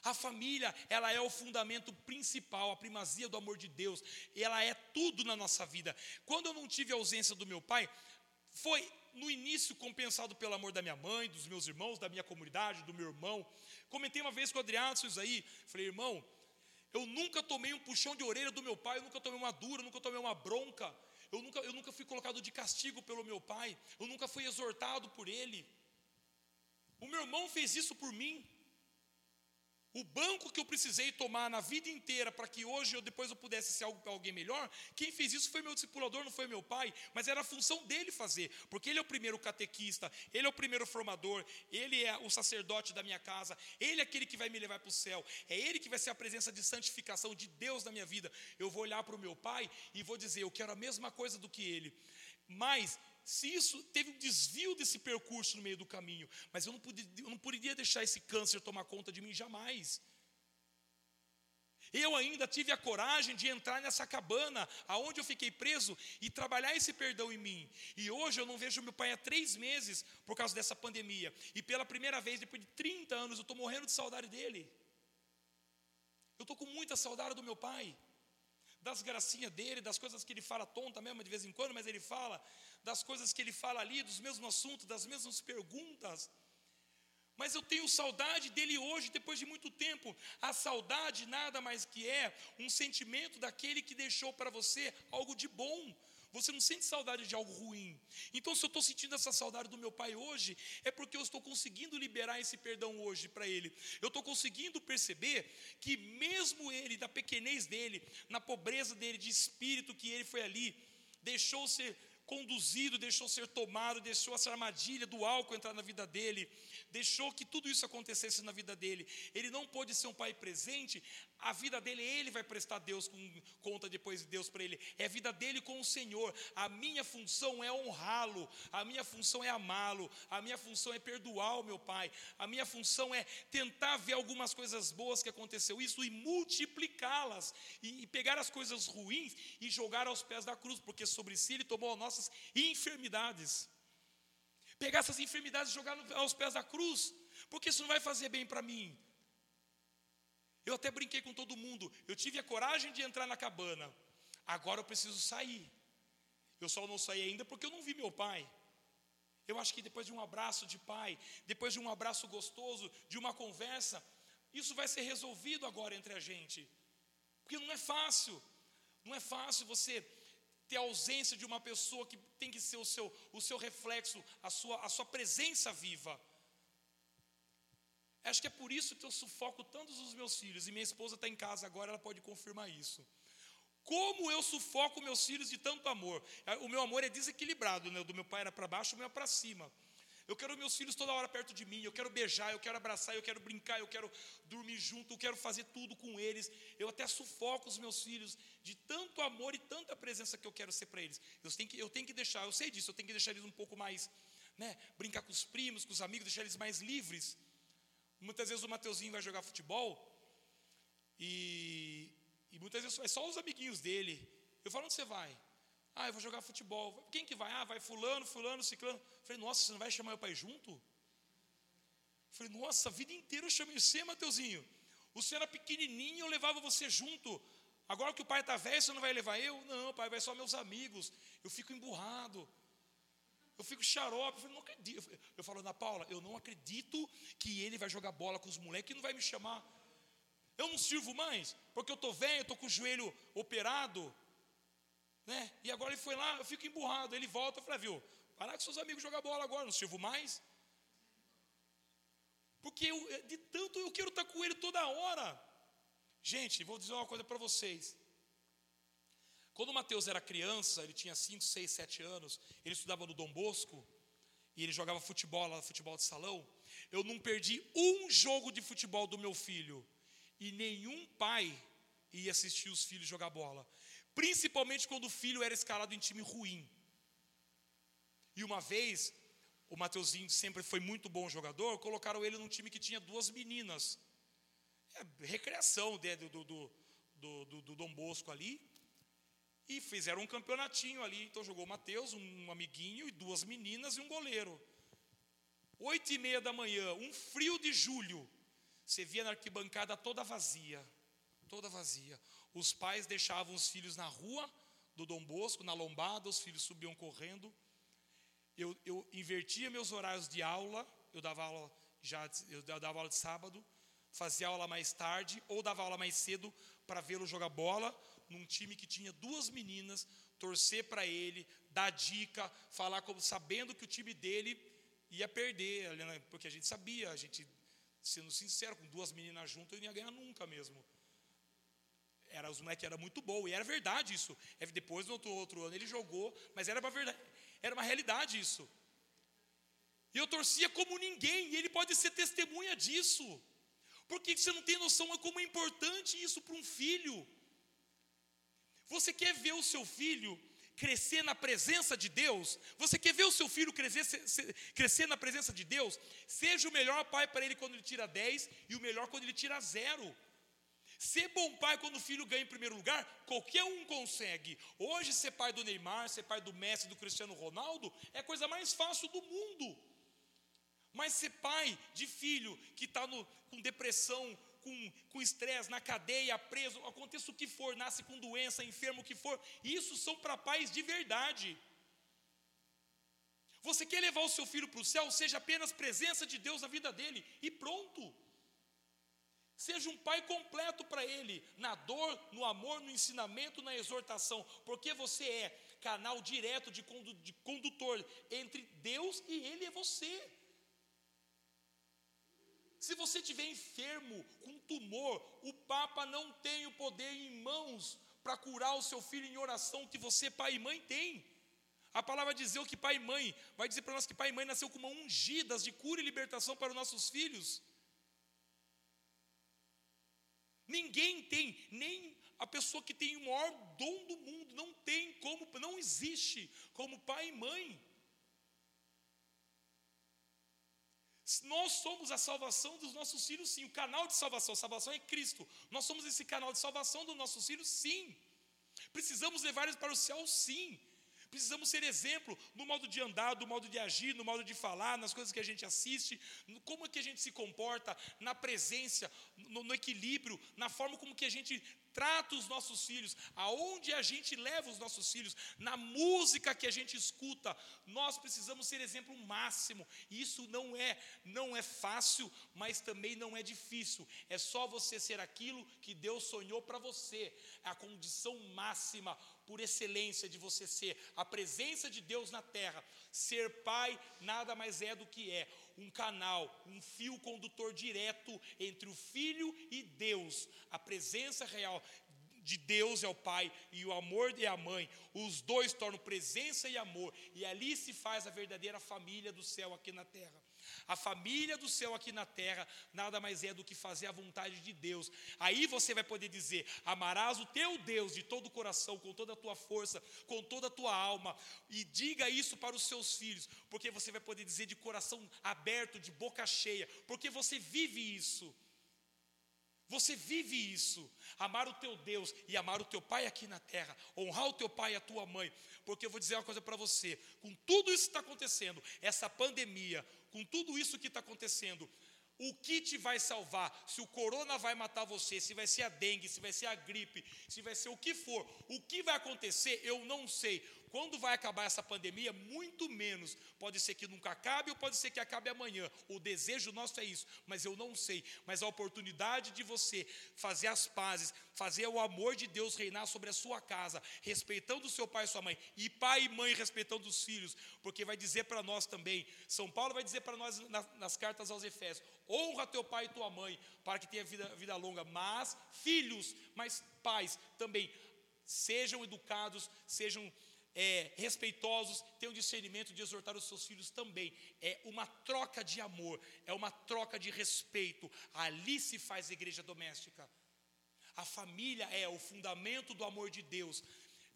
A família, ela é o fundamento principal, a primazia do amor de Deus, ela é tudo na nossa vida. Quando eu não tive a ausência do meu pai, foi no início compensado pelo amor da minha mãe, dos meus irmãos, da minha comunidade, do meu irmão. Comentei uma vez com o Adriano isso aí, falei, irmão, eu nunca tomei um puxão de orelha do meu pai, eu nunca tomei uma dura, eu nunca tomei uma bronca, eu nunca, eu nunca fui colocado de castigo pelo meu pai, eu nunca fui exortado por ele. O meu irmão fez isso por mim. O banco que eu precisei tomar na vida inteira para que hoje eu depois eu pudesse ser algo para alguém melhor, quem fez isso foi meu discipulador, não foi meu pai, mas era a função dele fazer, porque ele é o primeiro catequista, ele é o primeiro formador, ele é o sacerdote da minha casa, ele é aquele que vai me levar para o céu, é ele que vai ser a presença de santificação de Deus na minha vida. Eu vou olhar para o meu pai e vou dizer, eu quero a mesma coisa do que ele. Mas se isso teve um desvio desse percurso no meio do caminho, mas eu não, podia, eu não poderia deixar esse câncer tomar conta de mim jamais. Eu ainda tive a coragem de entrar nessa cabana, aonde eu fiquei preso, e trabalhar esse perdão em mim. E hoje eu não vejo meu pai há três meses por causa dessa pandemia. E pela primeira vez, depois de 30 anos, eu estou morrendo de saudade dele. Eu estou com muita saudade do meu pai das gracinhas dele, das coisas que ele fala tonta mesmo de vez em quando, mas ele fala, das coisas que ele fala ali, dos mesmos assuntos, das mesmas perguntas. Mas eu tenho saudade dele hoje, depois de muito tempo. A saudade nada mais que é um sentimento daquele que deixou para você algo de bom, você não sente saudade de algo ruim. Então, se eu estou sentindo essa saudade do meu pai hoje, é porque eu estou conseguindo liberar esse perdão hoje para ele. Eu estou conseguindo perceber que, mesmo ele, da pequenez dele, na pobreza dele, de espírito que ele foi ali, deixou ser conduzido, deixou ser tomado, deixou essa armadilha do álcool entrar na vida dele, deixou que tudo isso acontecesse na vida dele. Ele não pôde ser um pai presente, a vida dele, ele vai prestar Deus com conta depois de Deus para ele. É a vida dele com o Senhor. A minha função é honrá-lo, a minha função é amá-lo, a minha função é perdoar o meu pai, a minha função é tentar ver algumas coisas boas que aconteceu isso e multiplicá-las e, e pegar as coisas ruins e jogar aos pés da cruz, porque sobre si ele tomou as nossas enfermidades. Pegar essas enfermidades e jogar aos pés da cruz, porque isso não vai fazer bem para mim. Eu até brinquei com todo mundo. Eu tive a coragem de entrar na cabana. Agora eu preciso sair. Eu só não saí ainda porque eu não vi meu pai. Eu acho que depois de um abraço de pai, depois de um abraço gostoso, de uma conversa, isso vai ser resolvido agora entre a gente. Porque não é fácil. Não é fácil você ter a ausência de uma pessoa que tem que ser o seu, o seu reflexo, a sua, a sua presença viva. Acho que é por isso que eu sufoco tantos os meus filhos, e minha esposa está em casa agora, ela pode confirmar isso. Como eu sufoco meus filhos de tanto amor? O meu amor é desequilibrado, né? Do meu pai era para baixo, o meu é para cima. Eu quero meus filhos toda hora perto de mim, eu quero beijar, eu quero abraçar, eu quero brincar, eu quero dormir junto, eu quero fazer tudo com eles. Eu até sufoco os meus filhos de tanto amor e tanta presença que eu quero ser para eles. Eu tenho, que, eu tenho que deixar, eu sei disso, eu tenho que deixar eles um pouco mais, né? Brincar com os primos, com os amigos, deixar eles mais livres. Muitas vezes o Mateuzinho vai jogar futebol e, e muitas vezes é só os amiguinhos dele. Eu falo, onde você vai? Ah, eu vou jogar futebol. Quem que vai? Ah, vai fulano, fulano, ciclano. Falei, nossa, você não vai chamar meu pai junto? falei, nossa, a vida inteira eu chamei você, Mateuzinho. Você era pequenininho, eu levava você junto. Agora que o pai está velho, você não vai levar eu? Não, pai, vai só meus amigos. Eu fico emburrado. Eu fico xarope. Eu, falei, não acredito. eu falo, Ana Paula, eu não acredito que ele vai jogar bola com os moleques e não vai me chamar. Eu não sirvo mais, porque eu estou velho, estou com o joelho operado. Né? E agora ele foi lá, eu fico emburrado. Ele volta, eu falei, ah, viu, parar com seus amigos jogar bola agora, não sirvo mais. Porque eu, de tanto eu quero estar com ele toda hora. Gente, vou dizer uma coisa para vocês. Quando o Mateus era criança, ele tinha 5, 6, 7 anos, ele estudava no Dom Bosco, e ele jogava futebol lá, futebol de salão. Eu não perdi um jogo de futebol do meu filho, e nenhum pai ia assistir os filhos jogar bola, principalmente quando o filho era escalado em time ruim. E uma vez, o Mateuzinho sempre foi muito bom jogador, colocaram ele num time que tinha duas meninas é, recreação do, do, do, do, do Dom Bosco ali. E fizeram um campeonatinho ali. Então jogou o Matheus, um amiguinho, e duas meninas e um goleiro. Oito e meia da manhã, um frio de julho. Você via na arquibancada toda vazia. Toda vazia. Os pais deixavam os filhos na rua do Dom Bosco, na lombada, os filhos subiam correndo. Eu, eu invertia meus horários de aula, eu dava aula já eu dava aula de sábado, fazia aula mais tarde ou dava aula mais cedo para vê-lo jogar bola num time que tinha duas meninas, torcer para ele, dar dica, falar como sabendo que o time dele ia perder, né, porque a gente sabia, a gente sendo sincero, com duas meninas juntas eu não ia ganhar nunca mesmo. Era os moleques era muito bom e era verdade isso. É, depois no outro, outro ano ele jogou, mas era uma verdade, era uma realidade isso. E eu torcia como ninguém, e ele pode ser testemunha disso. Porque você não tem noção de como é importante isso para um filho. Você quer ver o seu filho crescer na presença de Deus? Você quer ver o seu filho crescer, crescer na presença de Deus? Seja o melhor pai para ele quando ele tira 10 e o melhor quando ele tira zero. Ser bom pai quando o filho ganha em primeiro lugar, qualquer um consegue. Hoje, ser pai do Neymar, ser pai do Messi, do Cristiano Ronaldo, é a coisa mais fácil do mundo. Mas ser pai de filho que está com depressão, com estresse, na cadeia, preso, aconteça o que for, nasce com doença, enfermo o que for, isso são para pais de verdade. Você quer levar o seu filho para o céu, seja apenas presença de Deus na vida dele, e pronto. Seja um pai completo para ele, na dor, no amor, no ensinamento, na exortação, porque você é canal direto de condutor entre Deus e ele é você. Se você estiver enfermo, com tumor, o Papa não tem o poder em mãos para curar o seu filho em oração que você, pai e mãe, tem. A palavra dizer o que pai e mãe, vai dizer para nós que pai e mãe nasceu com uma ungidas de cura e libertação para os nossos filhos. Ninguém tem, nem a pessoa que tem o maior dom do mundo, não tem como, não existe como pai e mãe. Nós somos a salvação dos nossos filhos, sim. O canal de salvação, salvação é Cristo. Nós somos esse canal de salvação dos nossos filhos, sim. Precisamos levar eles para o céu, sim. Precisamos ser exemplo no modo de andar, no modo de agir, no modo de falar, nas coisas que a gente assiste, como é que a gente se comporta, na presença, no, no equilíbrio, na forma como que a gente trata os nossos filhos, aonde a gente leva os nossos filhos, na música que a gente escuta, nós precisamos ser exemplo máximo. Isso não é, não é fácil, mas também não é difícil. É só você ser aquilo que Deus sonhou para você. É a condição máxima por excelência de você ser a presença de Deus na terra. Ser pai nada mais é do que é um canal, um fio condutor direto entre o filho e Deus, a presença real de Deus é o pai e o amor é a mãe, os dois tornam presença e amor, e ali se faz a verdadeira família do céu aqui na terra. A família do céu aqui na terra nada mais é do que fazer a vontade de Deus. Aí você vai poder dizer: amarás o teu Deus de todo o coração, com toda a tua força, com toda a tua alma, e diga isso para os seus filhos, porque você vai poder dizer de coração aberto, de boca cheia, porque você vive isso. Você vive isso, amar o teu Deus e amar o teu pai aqui na terra, honrar o teu pai e a tua mãe, porque eu vou dizer uma coisa para você: com tudo isso que está acontecendo, essa pandemia, com tudo isso que está acontecendo, O que te vai salvar? Se o corona vai matar você, se vai ser a dengue, se vai ser a gripe, se vai ser o que for, o que vai acontecer, eu não sei. Quando vai acabar essa pandemia? Muito menos. Pode ser que nunca acabe ou pode ser que acabe amanhã. O desejo nosso é isso, mas eu não sei. Mas a oportunidade de você fazer as pazes, fazer o amor de Deus reinar sobre a sua casa, respeitando o seu pai e sua mãe, e pai e mãe respeitando os filhos, porque vai dizer para nós também, São Paulo vai dizer para nós nas, nas, cartas aos Efésios: honra teu pai e tua mãe, para que tenha vida, vida longa, mas filhos, mas pais também, sejam educados, sejam é, respeitosos, tenham discernimento de exortar os seus filhos também. É uma troca de amor, é uma troca de respeito. Ali se faz igreja doméstica. A família é o fundamento do amor de Deus.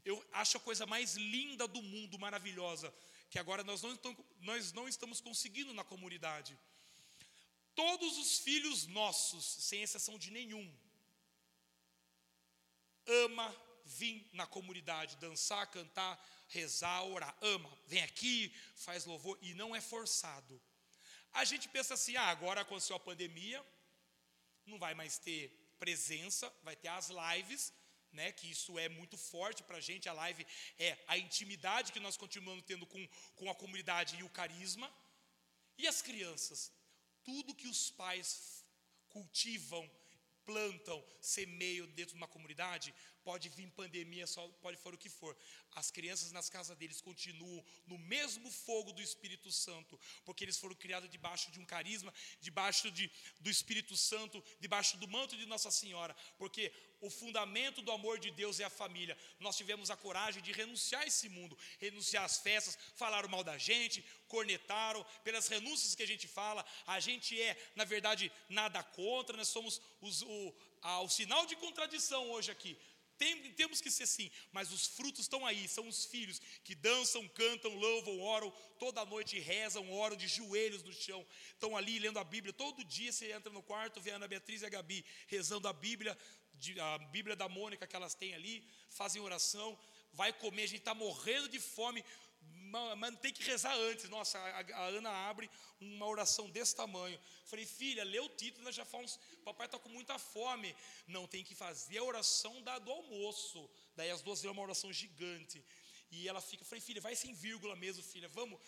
Eu acho a coisa mais linda do mundo, maravilhosa, que agora nós não, nós não estamos conseguindo na comunidade. Todos os filhos nossos, sem exceção de nenhum, ama vir na comunidade, dançar, cantar, rezar, orar. Ama, vem aqui, faz louvor e não é forçado. A gente pensa assim: ah, agora aconteceu a pandemia, não vai mais ter presença, vai ter as lives, né, que isso é muito forte para a gente. A live é a intimidade que nós continuamos tendo com, com a comunidade e o carisma. E as crianças? Tudo que os pais cultivam, plantam, semeiam dentro de uma comunidade, pode vir pandemia, só pode for o que for. As crianças nas casas deles continuam no mesmo fogo do Espírito Santo, porque eles foram criados debaixo de um carisma, debaixo de, do Espírito Santo, debaixo do manto de Nossa Senhora, porque o fundamento do amor de Deus é a família. Nós tivemos a coragem de renunciar a esse mundo, renunciar às festas, falaram mal da gente, cornetaram, pelas renúncias que a gente fala, a gente é, na verdade, nada contra, nós somos os, o, a, o sinal de contradição hoje aqui. Tem, temos que ser sim, mas os frutos estão aí, são os filhos que dançam, cantam, louvam, oram, toda noite rezam, oram de joelhos no chão, estão ali lendo a Bíblia. Todo dia você entra no quarto, vê a Ana Beatriz e a Gabi rezando a Bíblia, a Bíblia da Mônica que elas têm ali, fazem oração, vai comer, a gente está morrendo de fome, mas tem que rezar antes. Nossa, a, a, Ana abre uma oração desse tamanho. Falei, filha, lê o título, já falamos, papai está com muita fome. Não, tem que fazer a oração da, do almoço. Daí as duas leram uma oração gigante. E ela fica, falei, filha, vai sem vírgula mesmo, filha, vamos.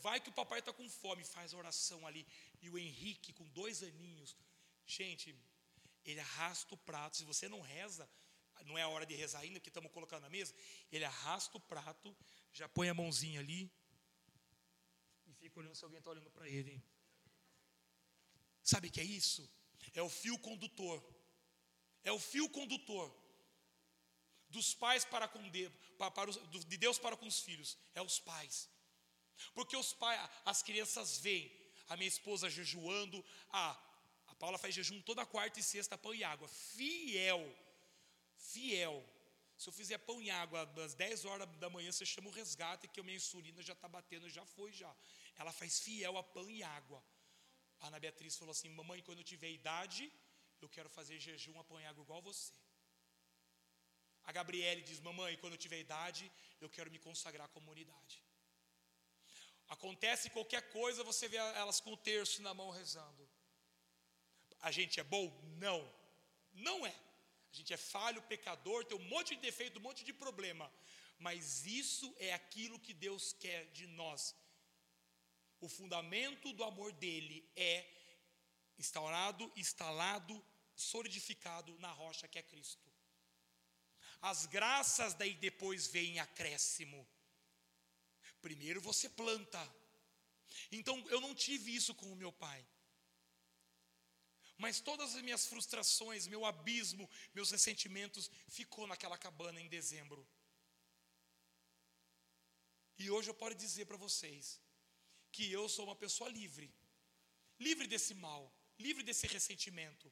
Vai que o papai está com fome, faz a oração ali. E o Henrique, com dois aninhos, gente, ele arrasta o prato. Se você não reza, não é a hora de rezar ainda, porque estamos colocando na mesa. Ele arrasta o prato, já põe a mãozinha ali e fica olhando se alguém está olhando para ele. Sabe o que é isso? É o fio condutor. É o fio condutor dos pais para com Deus, para, os, de Deus para com os filhos. É os pais. Porque os pais, as crianças veem a minha esposa jejuando, a, a Paula faz jejum toda quarta e sexta, pão e água. Fiel, fiel se eu fizer pão e água às 10 horas da manhã, você chama o resgate, que a minha insulina já está batendo, já foi já. Ela faz fiel a pão e água. A Ana Beatriz falou assim: Mamãe, quando eu tiver idade, eu quero fazer jejum a pão e água igual você. A Gabriele diz: Mamãe, quando eu tiver idade, eu quero me consagrar à comunidade. Acontece qualquer coisa, você vê elas com o terço na mão rezando. A gente é bom? Não, não é. A gente é falho, pecador, tem um monte de defeito, um monte de problema. Mas isso é aquilo que Deus quer de nós. O fundamento do amor dele é instaurado, instalado, solidificado na rocha que é Cristo. As graças daí depois vêm acréscimo. Primeiro você planta. Então eu não tive isso com o meu pai. Mas todas as minhas frustrações, meu abismo, meus ressentimentos ficou naquela cabana em dezembro. E hoje eu posso dizer para vocês que eu sou uma pessoa livre, livre desse mal, livre desse ressentimento.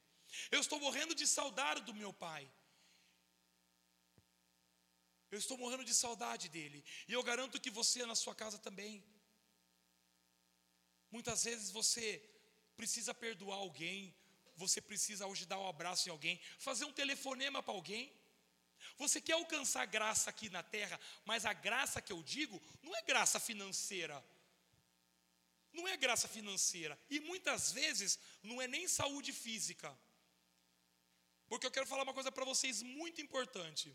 Eu estou morrendo de saudade do meu pai. Eu estou morrendo de saudade dele. E eu garanto que você na sua casa também. Muitas vezes você precisa perdoar alguém, você precisa hoje dar um abraço em alguém, fazer um telefonema para alguém. Você quer alcançar graça aqui na terra, mas a graça que eu digo não é graça financeira. não é graça financeira. E muitas vezes não é nem saúde física. Porque eu quero falar uma coisa para vocês muito importante.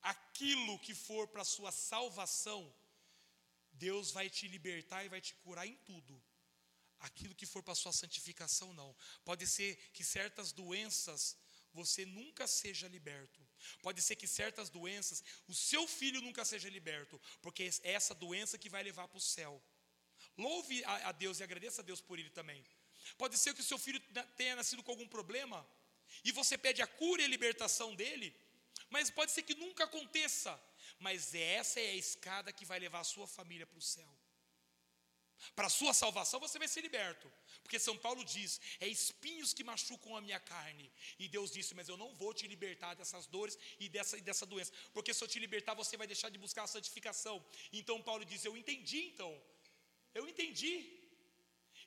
Aquilo que for para a sua salvação, Deus vai te libertar e vai te curar em tudo. Aquilo que for para sua santificação, não. Pode ser que certas doenças você nunca seja liberto. Pode ser que certas doenças, o seu filho nunca seja liberto, porque é essa doença que vai levar para o céu. Louve a, a Deus e agradeça a Deus por ele também. Pode ser que o seu filho tenha nascido com algum problema e você pede a cura e a libertação dele, mas pode ser que nunca aconteça. Mas essa é a escada que vai levar a sua família para o céu. Para a sua salvação você vai ser liberto. Porque São Paulo diz: é espinhos que machucam a minha carne. E Deus disse: mas eu não vou te libertar dessas dores e dessa, e dessa doença. Porque se eu te libertar, você vai deixar de buscar a santificação. Então Paulo diz: eu entendi então. Eu entendi.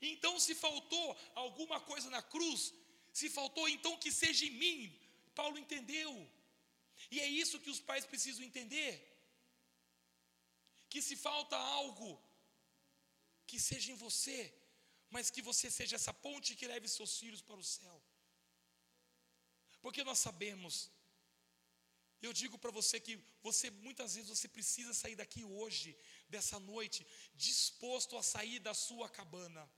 Então, se faltou alguma coisa na cruz, se faltou então que seja em mim, Paulo entendeu. E é isso que os pais precisam entender. Que se falta algo, que seja em você, mas que você seja essa ponte que leve seus filhos para o céu. Porque nós sabemos eu digo para você que você muitas vezes você precisa sair daqui hoje, dessa noite, disposto a sair da sua cabana.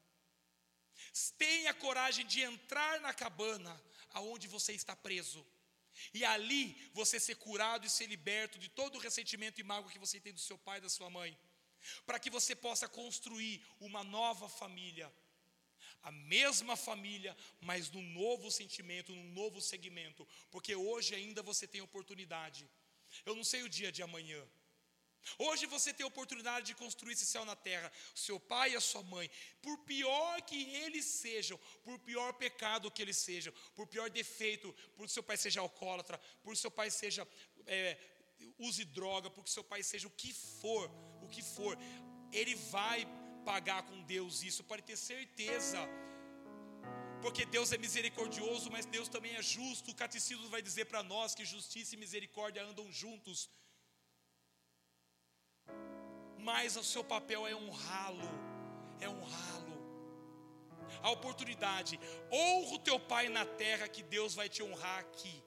Tenha coragem de entrar na cabana aonde você está preso. E ali você ser curado e ser liberto de todo o ressentimento e mágoa que você tem do seu pai e da sua mãe. Para que você possa construir uma nova família a mesma família, mas num novo sentimento, num novo segmento, porque hoje ainda você tem oportunidade. Eu não sei o dia de amanhã. Hoje você tem oportunidade de construir esse céu na terra, seu pai e a sua mãe, por pior que eles sejam, por pior pecado que eles sejam, por pior defeito, por seu pai seja alcoólatra, por seu pai seja é, use droga, porque seu pai seja o que for, que for, ele vai pagar com Deus isso, pode ter certeza. Porque Deus é misericordioso, mas Deus também é justo. O catecismo vai dizer para nós que justiça e misericórdia andam juntos. Mas o seu papel é honrá-lo, é honrá-lo. A oportunidade, honra o teu pai na terra, que Deus vai te honrar aqui.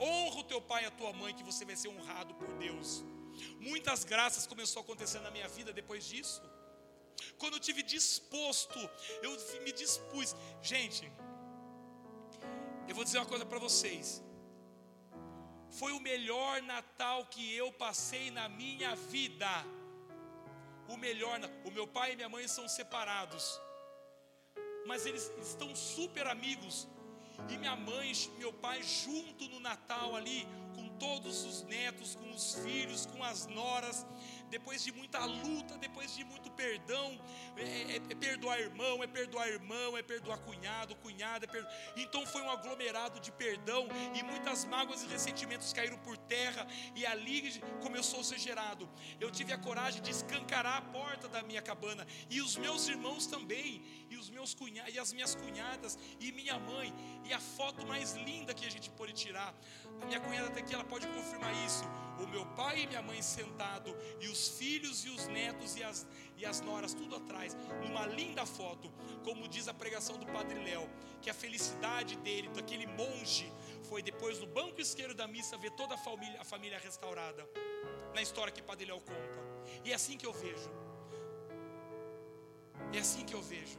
Honra o teu pai e a tua mãe, que você vai ser honrado por Deus. Muitas graças começou a acontecer na minha vida depois disso. Quando eu tive disposto, eu me dispus. Gente, eu vou dizer uma coisa para vocês. Foi o melhor Natal que eu passei na minha vida. O melhor, o meu pai e minha mãe são separados, mas eles estão super amigos. E minha mãe, meu pai junto no Natal ali, com todos os netos, com os filhos, com as noras depois de muita luta, depois de muito perdão, é, é, é perdoar irmão, é perdoar irmão, é perdoar cunhado, cunhada, é perdo... então foi um aglomerado de perdão e muitas mágoas e ressentimentos caíram por terra e ali começou a ser gerado. Eu tive a coragem de escancarar a porta da minha cabana e os meus irmãos também, e os meus cunhados, e as minhas cunhadas e minha mãe, e a foto mais linda que a gente pode tirar. A minha cunhada até aqui ela pode confirmar isso. O meu pai e minha mãe sentado e os filhos e os netos e as, e as noras tudo atrás, numa linda foto, como diz a pregação do Padre Léo, que a felicidade dele, daquele monge, foi depois no banco esquerdo da missa ver toda a família, a família restaurada. Na história que Padre Léo conta. E é assim que eu vejo. É assim que eu vejo.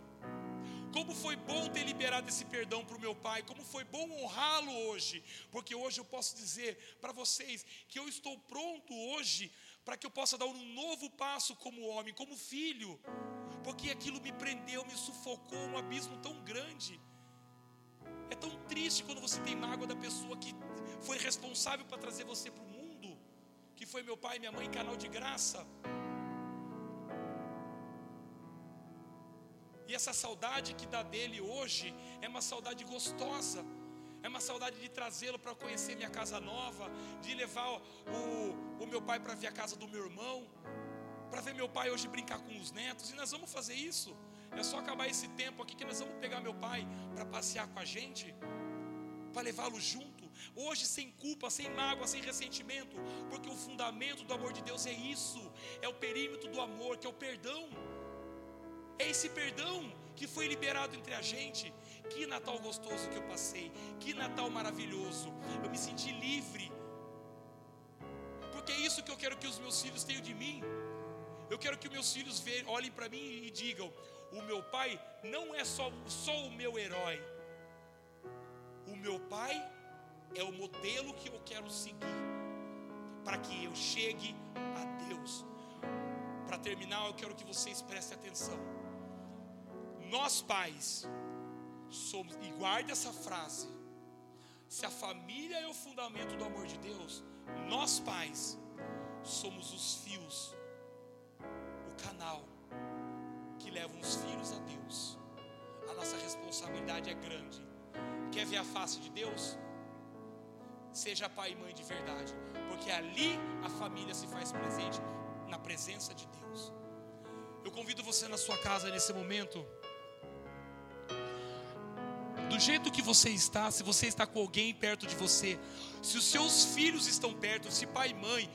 Como foi bom ter liberado esse perdão para o meu pai, como foi bom honrá-lo hoje, porque hoje eu posso dizer para vocês que eu estou pronto hoje para que eu possa dar um novo passo como homem, como filho, porque aquilo me prendeu, me sufocou, um abismo tão grande. É tão triste quando você tem mágoa da pessoa que foi responsável para trazer você para o mundo, que foi meu pai e minha mãe, canal de graça. E essa saudade que dá dele hoje é uma saudade gostosa. É uma saudade de trazê-lo para conhecer minha casa nova, de levar o, o meu pai para ver a casa do meu irmão, para ver meu pai hoje brincar com os netos. E nós vamos fazer isso. É só acabar esse tempo aqui que nós vamos pegar meu pai para passear com a gente, para levá-lo junto. Hoje sem culpa, sem mágoa, sem ressentimento, porque o fundamento do amor de Deus é isso, é o perímetro do amor, que é o perdão. É esse perdão que foi liberado entre a gente. Que Natal gostoso que eu passei. Que Natal maravilhoso. Eu me senti livre. Porque é isso que eu quero que os meus filhos tenham de mim. Eu quero que meus filhos olhem para mim e digam: o meu pai não é só, só o meu herói. O meu pai é o modelo que eu quero seguir para que eu chegue a Deus. Para terminar, eu quero que vocês prestem atenção. Nós pais somos, e guarde essa frase. Se a família é o fundamento do amor de Deus, nós pais somos os fios canal que levam os filhos a Deus. A nossa responsabilidade é grande. Quer ver a face de Deus? Seja pai e mãe de verdade, porque ali a família se faz presente na presença de Deus. Eu convido você na sua casa nesse momento. Do jeito que você está, se você está com alguém perto de você, se os seus filhos estão perto, se pai e mãe,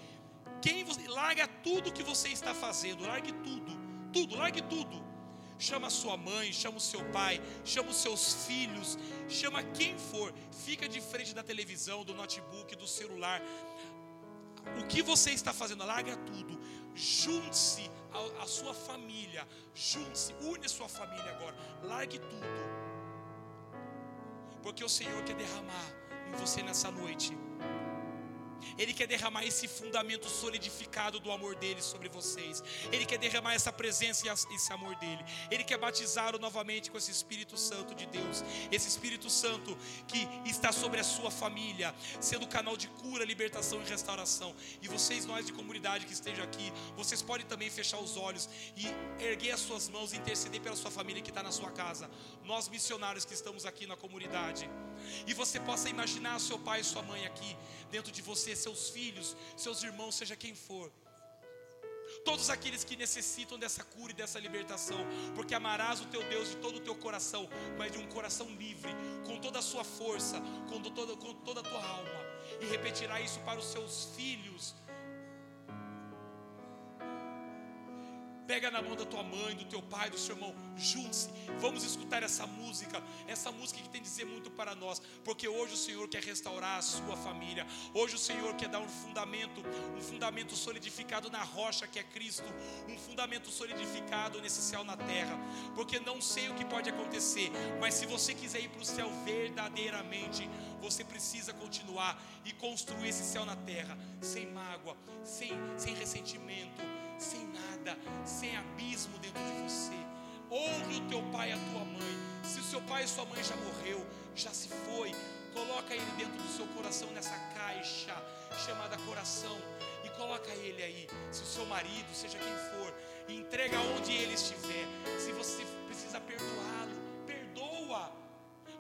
quem você, larga tudo que você está fazendo, largue tudo, tudo, largue tudo. Chama sua mãe, chama o seu pai, chama os seus filhos, chama quem for. Fica de frente da televisão, do notebook, do celular. O que você está fazendo? Larga tudo. Junte-se à sua família. Junte-se, une a sua família agora. Largue tudo. Porque o Senhor quer derramar em você nessa noite ele quer derramar esse fundamento solidificado do amor dele sobre vocês. Ele quer derramar essa presença e esse amor dele. Ele quer batizá-lo novamente com esse Espírito Santo de Deus. Esse Espírito Santo que está sobre a sua família, sendo canal de cura, libertação e restauração. E vocês, nós de comunidade que estejam aqui, vocês podem também fechar os olhos e erguer as suas mãos e interceder pela sua família que está na sua casa. Nós missionários que estamos aqui na comunidade. E você possa imaginar seu pai e sua mãe aqui dentro de você, seus filhos, seus irmãos, seja quem for. Todos aqueles que necessitam dessa cura e dessa libertação, porque amarás o teu Deus de todo o teu coração, mas de um coração livre, com toda a sua força, com toda, com toda a tua alma, e repetirá isso para os seus filhos, Pega na mão da tua mãe, do teu pai, do seu irmão, junte-se. Vamos escutar essa música, essa música que tem dizer muito para nós, porque hoje o Senhor quer restaurar a sua família. Hoje o Senhor quer dar um fundamento, um fundamento solidificado na rocha que é Cristo, um fundamento solidificado nesse céu na terra. Porque não sei o que pode acontecer, mas se você quiser ir para o céu verdadeiramente, você precisa continuar e construir esse céu na terra, sem mágoa, sem, sem ressentimento sem nada, sem abismo dentro de você. Honre o teu pai e a tua mãe. Se o seu pai e sua mãe já morreu, já se foi, coloca ele dentro do seu coração nessa caixa chamada coração e coloca ele aí. Se o seu marido, seja quem for, entrega onde ele estiver. Se você precisa perdoá-lo, perdoa.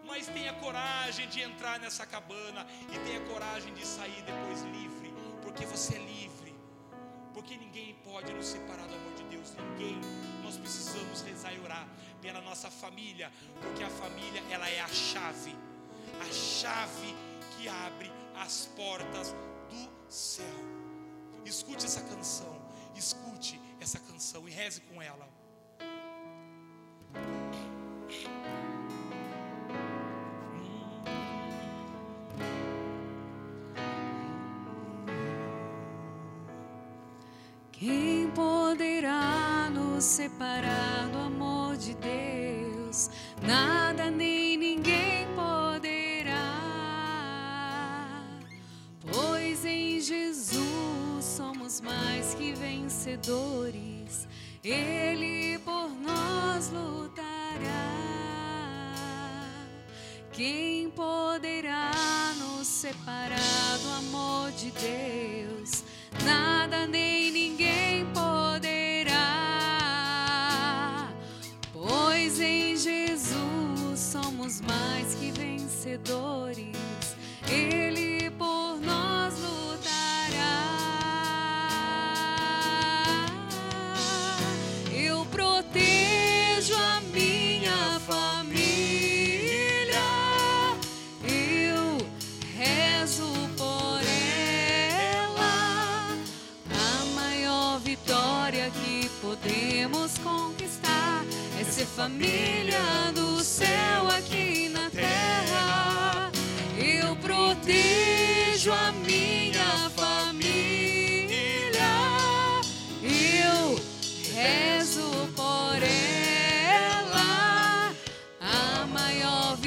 Mas tenha coragem de entrar nessa cabana e tenha coragem de sair depois livre, porque você é livre porque ninguém pode nos separar do amor e orar pela nossa família, porque a família ela é a chave, a chave que abre as portas do céu. Escute essa canção, escute essa canção e reze com ela. Nada nem ninguém poderá. Pois em Jesus somos mais que vencedores. Ele por nós lutará. Quem poderá nos separar do amor de Deus? nada nem vencedores. Ele por nós lutará. Eu protejo a minha família. podemos conquistar família do céu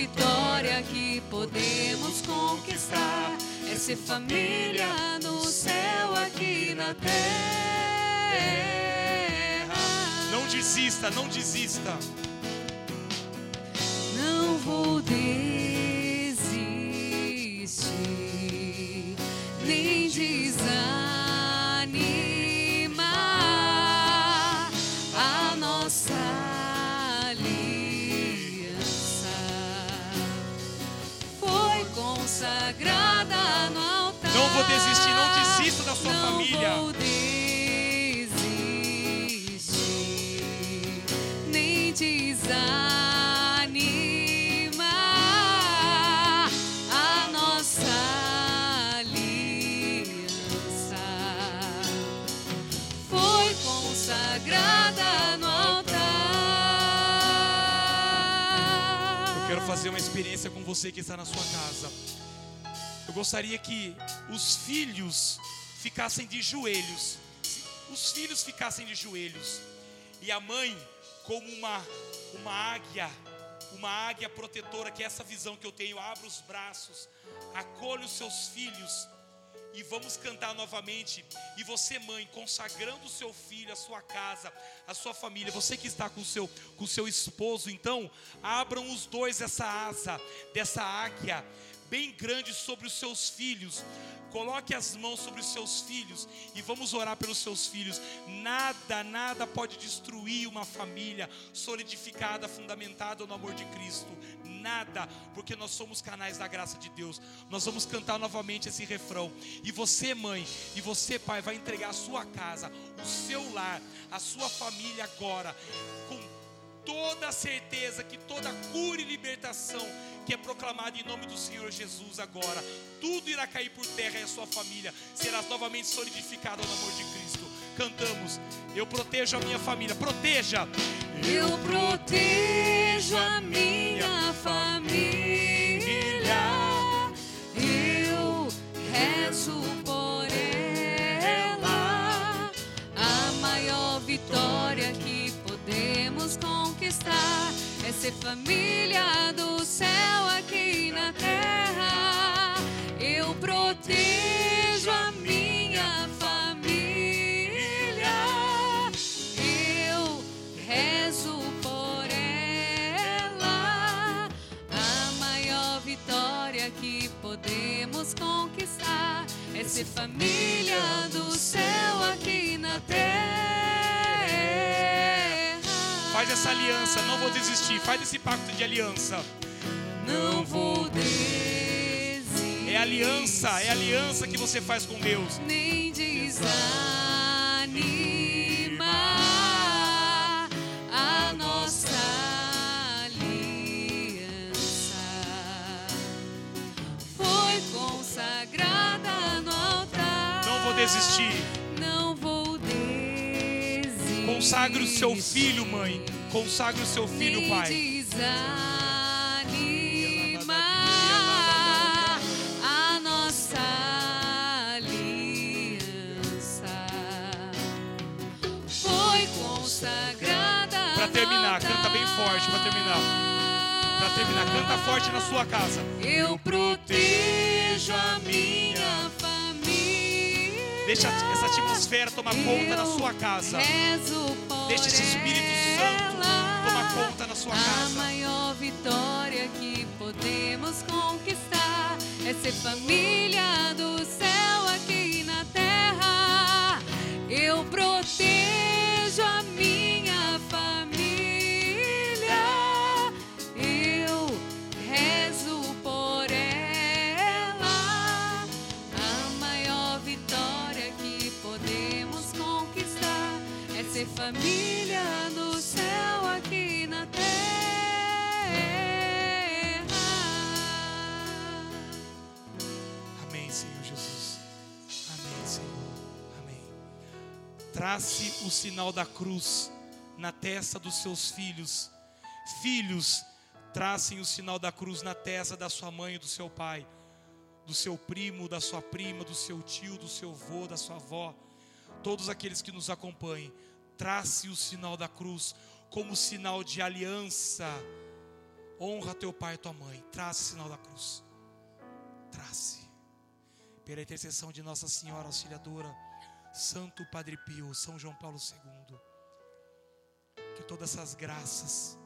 vitória que podemos conquistar é ser família no céu aqui na terra. Não desista, não desista. Não vou desistir, experiência com você que está na sua casa. Eu gostaria que os filhos ficassem de joelhos. Os filhos ficassem de joelhos. E a mãe, como uma, uma águia, uma águia protetora, que é essa visão que eu tenho, abra os braços, acolhe os seus filhos e vamos cantar novamente. E você, mãe, consagrando o seu filho, a sua casa, a sua família, você que está com o seu, com o seu esposo, então, abram os dois essa asa dessa águia bem grande sobre os seus filhos. Coloque as mãos sobre os seus filhos e vamos orar pelos seus filhos. Nada, nada pode destruir uma família solidificada, fundamentada no amor de Cristo. Nada, porque nós somos canais da graça de Deus. Nós vamos cantar novamente esse refrão. E você, mãe, e você, pai, vai entregar a sua casa, o seu lar, a sua família agora, com toda a certeza que toda cura e libertação que é proclamada em nome do Senhor Jesus agora, tudo irá cair por terra e a sua família será novamente solidificada no amor de Cristo. Cantamos, eu protejo a minha família, proteja. Eu protejo a minha família. Ser família do céu aqui na terra. Eu protejo a minha família. Eu rezo por ela. A maior vitória que podemos conquistar é ser família do céu aqui na terra. Faz essa aliança, não vou desistir. Faz esse pacto de aliança. Não vou desistir. É aliança, é aliança que você faz com Deus. nem desanimar a nossa aliança foi consagrada no altar. Não vou desistir. Consagre o seu filho, mãe. Consagre o seu filho, pai. desanimar a nossa aliança foi consagrada Para terminar, canta bem forte para terminar. Para terminar, canta forte na sua casa. Eu protejo a minha. Deixa essa atmosfera tomar conta na sua casa. Deixa esse Espírito Santo tomar conta na sua A casa. maior vitória que podemos conquistar é ser família do céu aqui na terra. Eu protejo família no céu aqui na terra. Amém, Senhor Jesus. Amém, Senhor. Amém. Trace o sinal da cruz na testa dos seus filhos Filhos, tracem o sinal da cruz na testa da sua mãe e do seu pai, do seu primo, da sua prima, do seu tio, do seu avô, da sua avó. Todos aqueles que nos acompanhem, trace o sinal da cruz como sinal de aliança. Honra teu pai e tua mãe. Trace o sinal da cruz. Trace. Pela intercessão de Nossa Senhora Auxiliadora, Santo Padre Pio, São João Paulo II. Que todas essas graças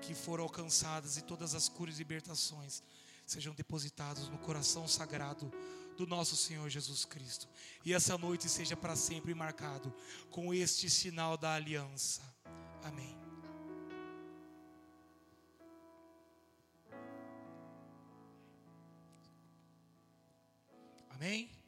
que foram alcançadas e todas as curas e libertações sejam depositadas no coração sagrado do nosso Senhor Jesus Cristo. E essa noite seja para sempre marcado com este sinal da aliança. Amém. Amém.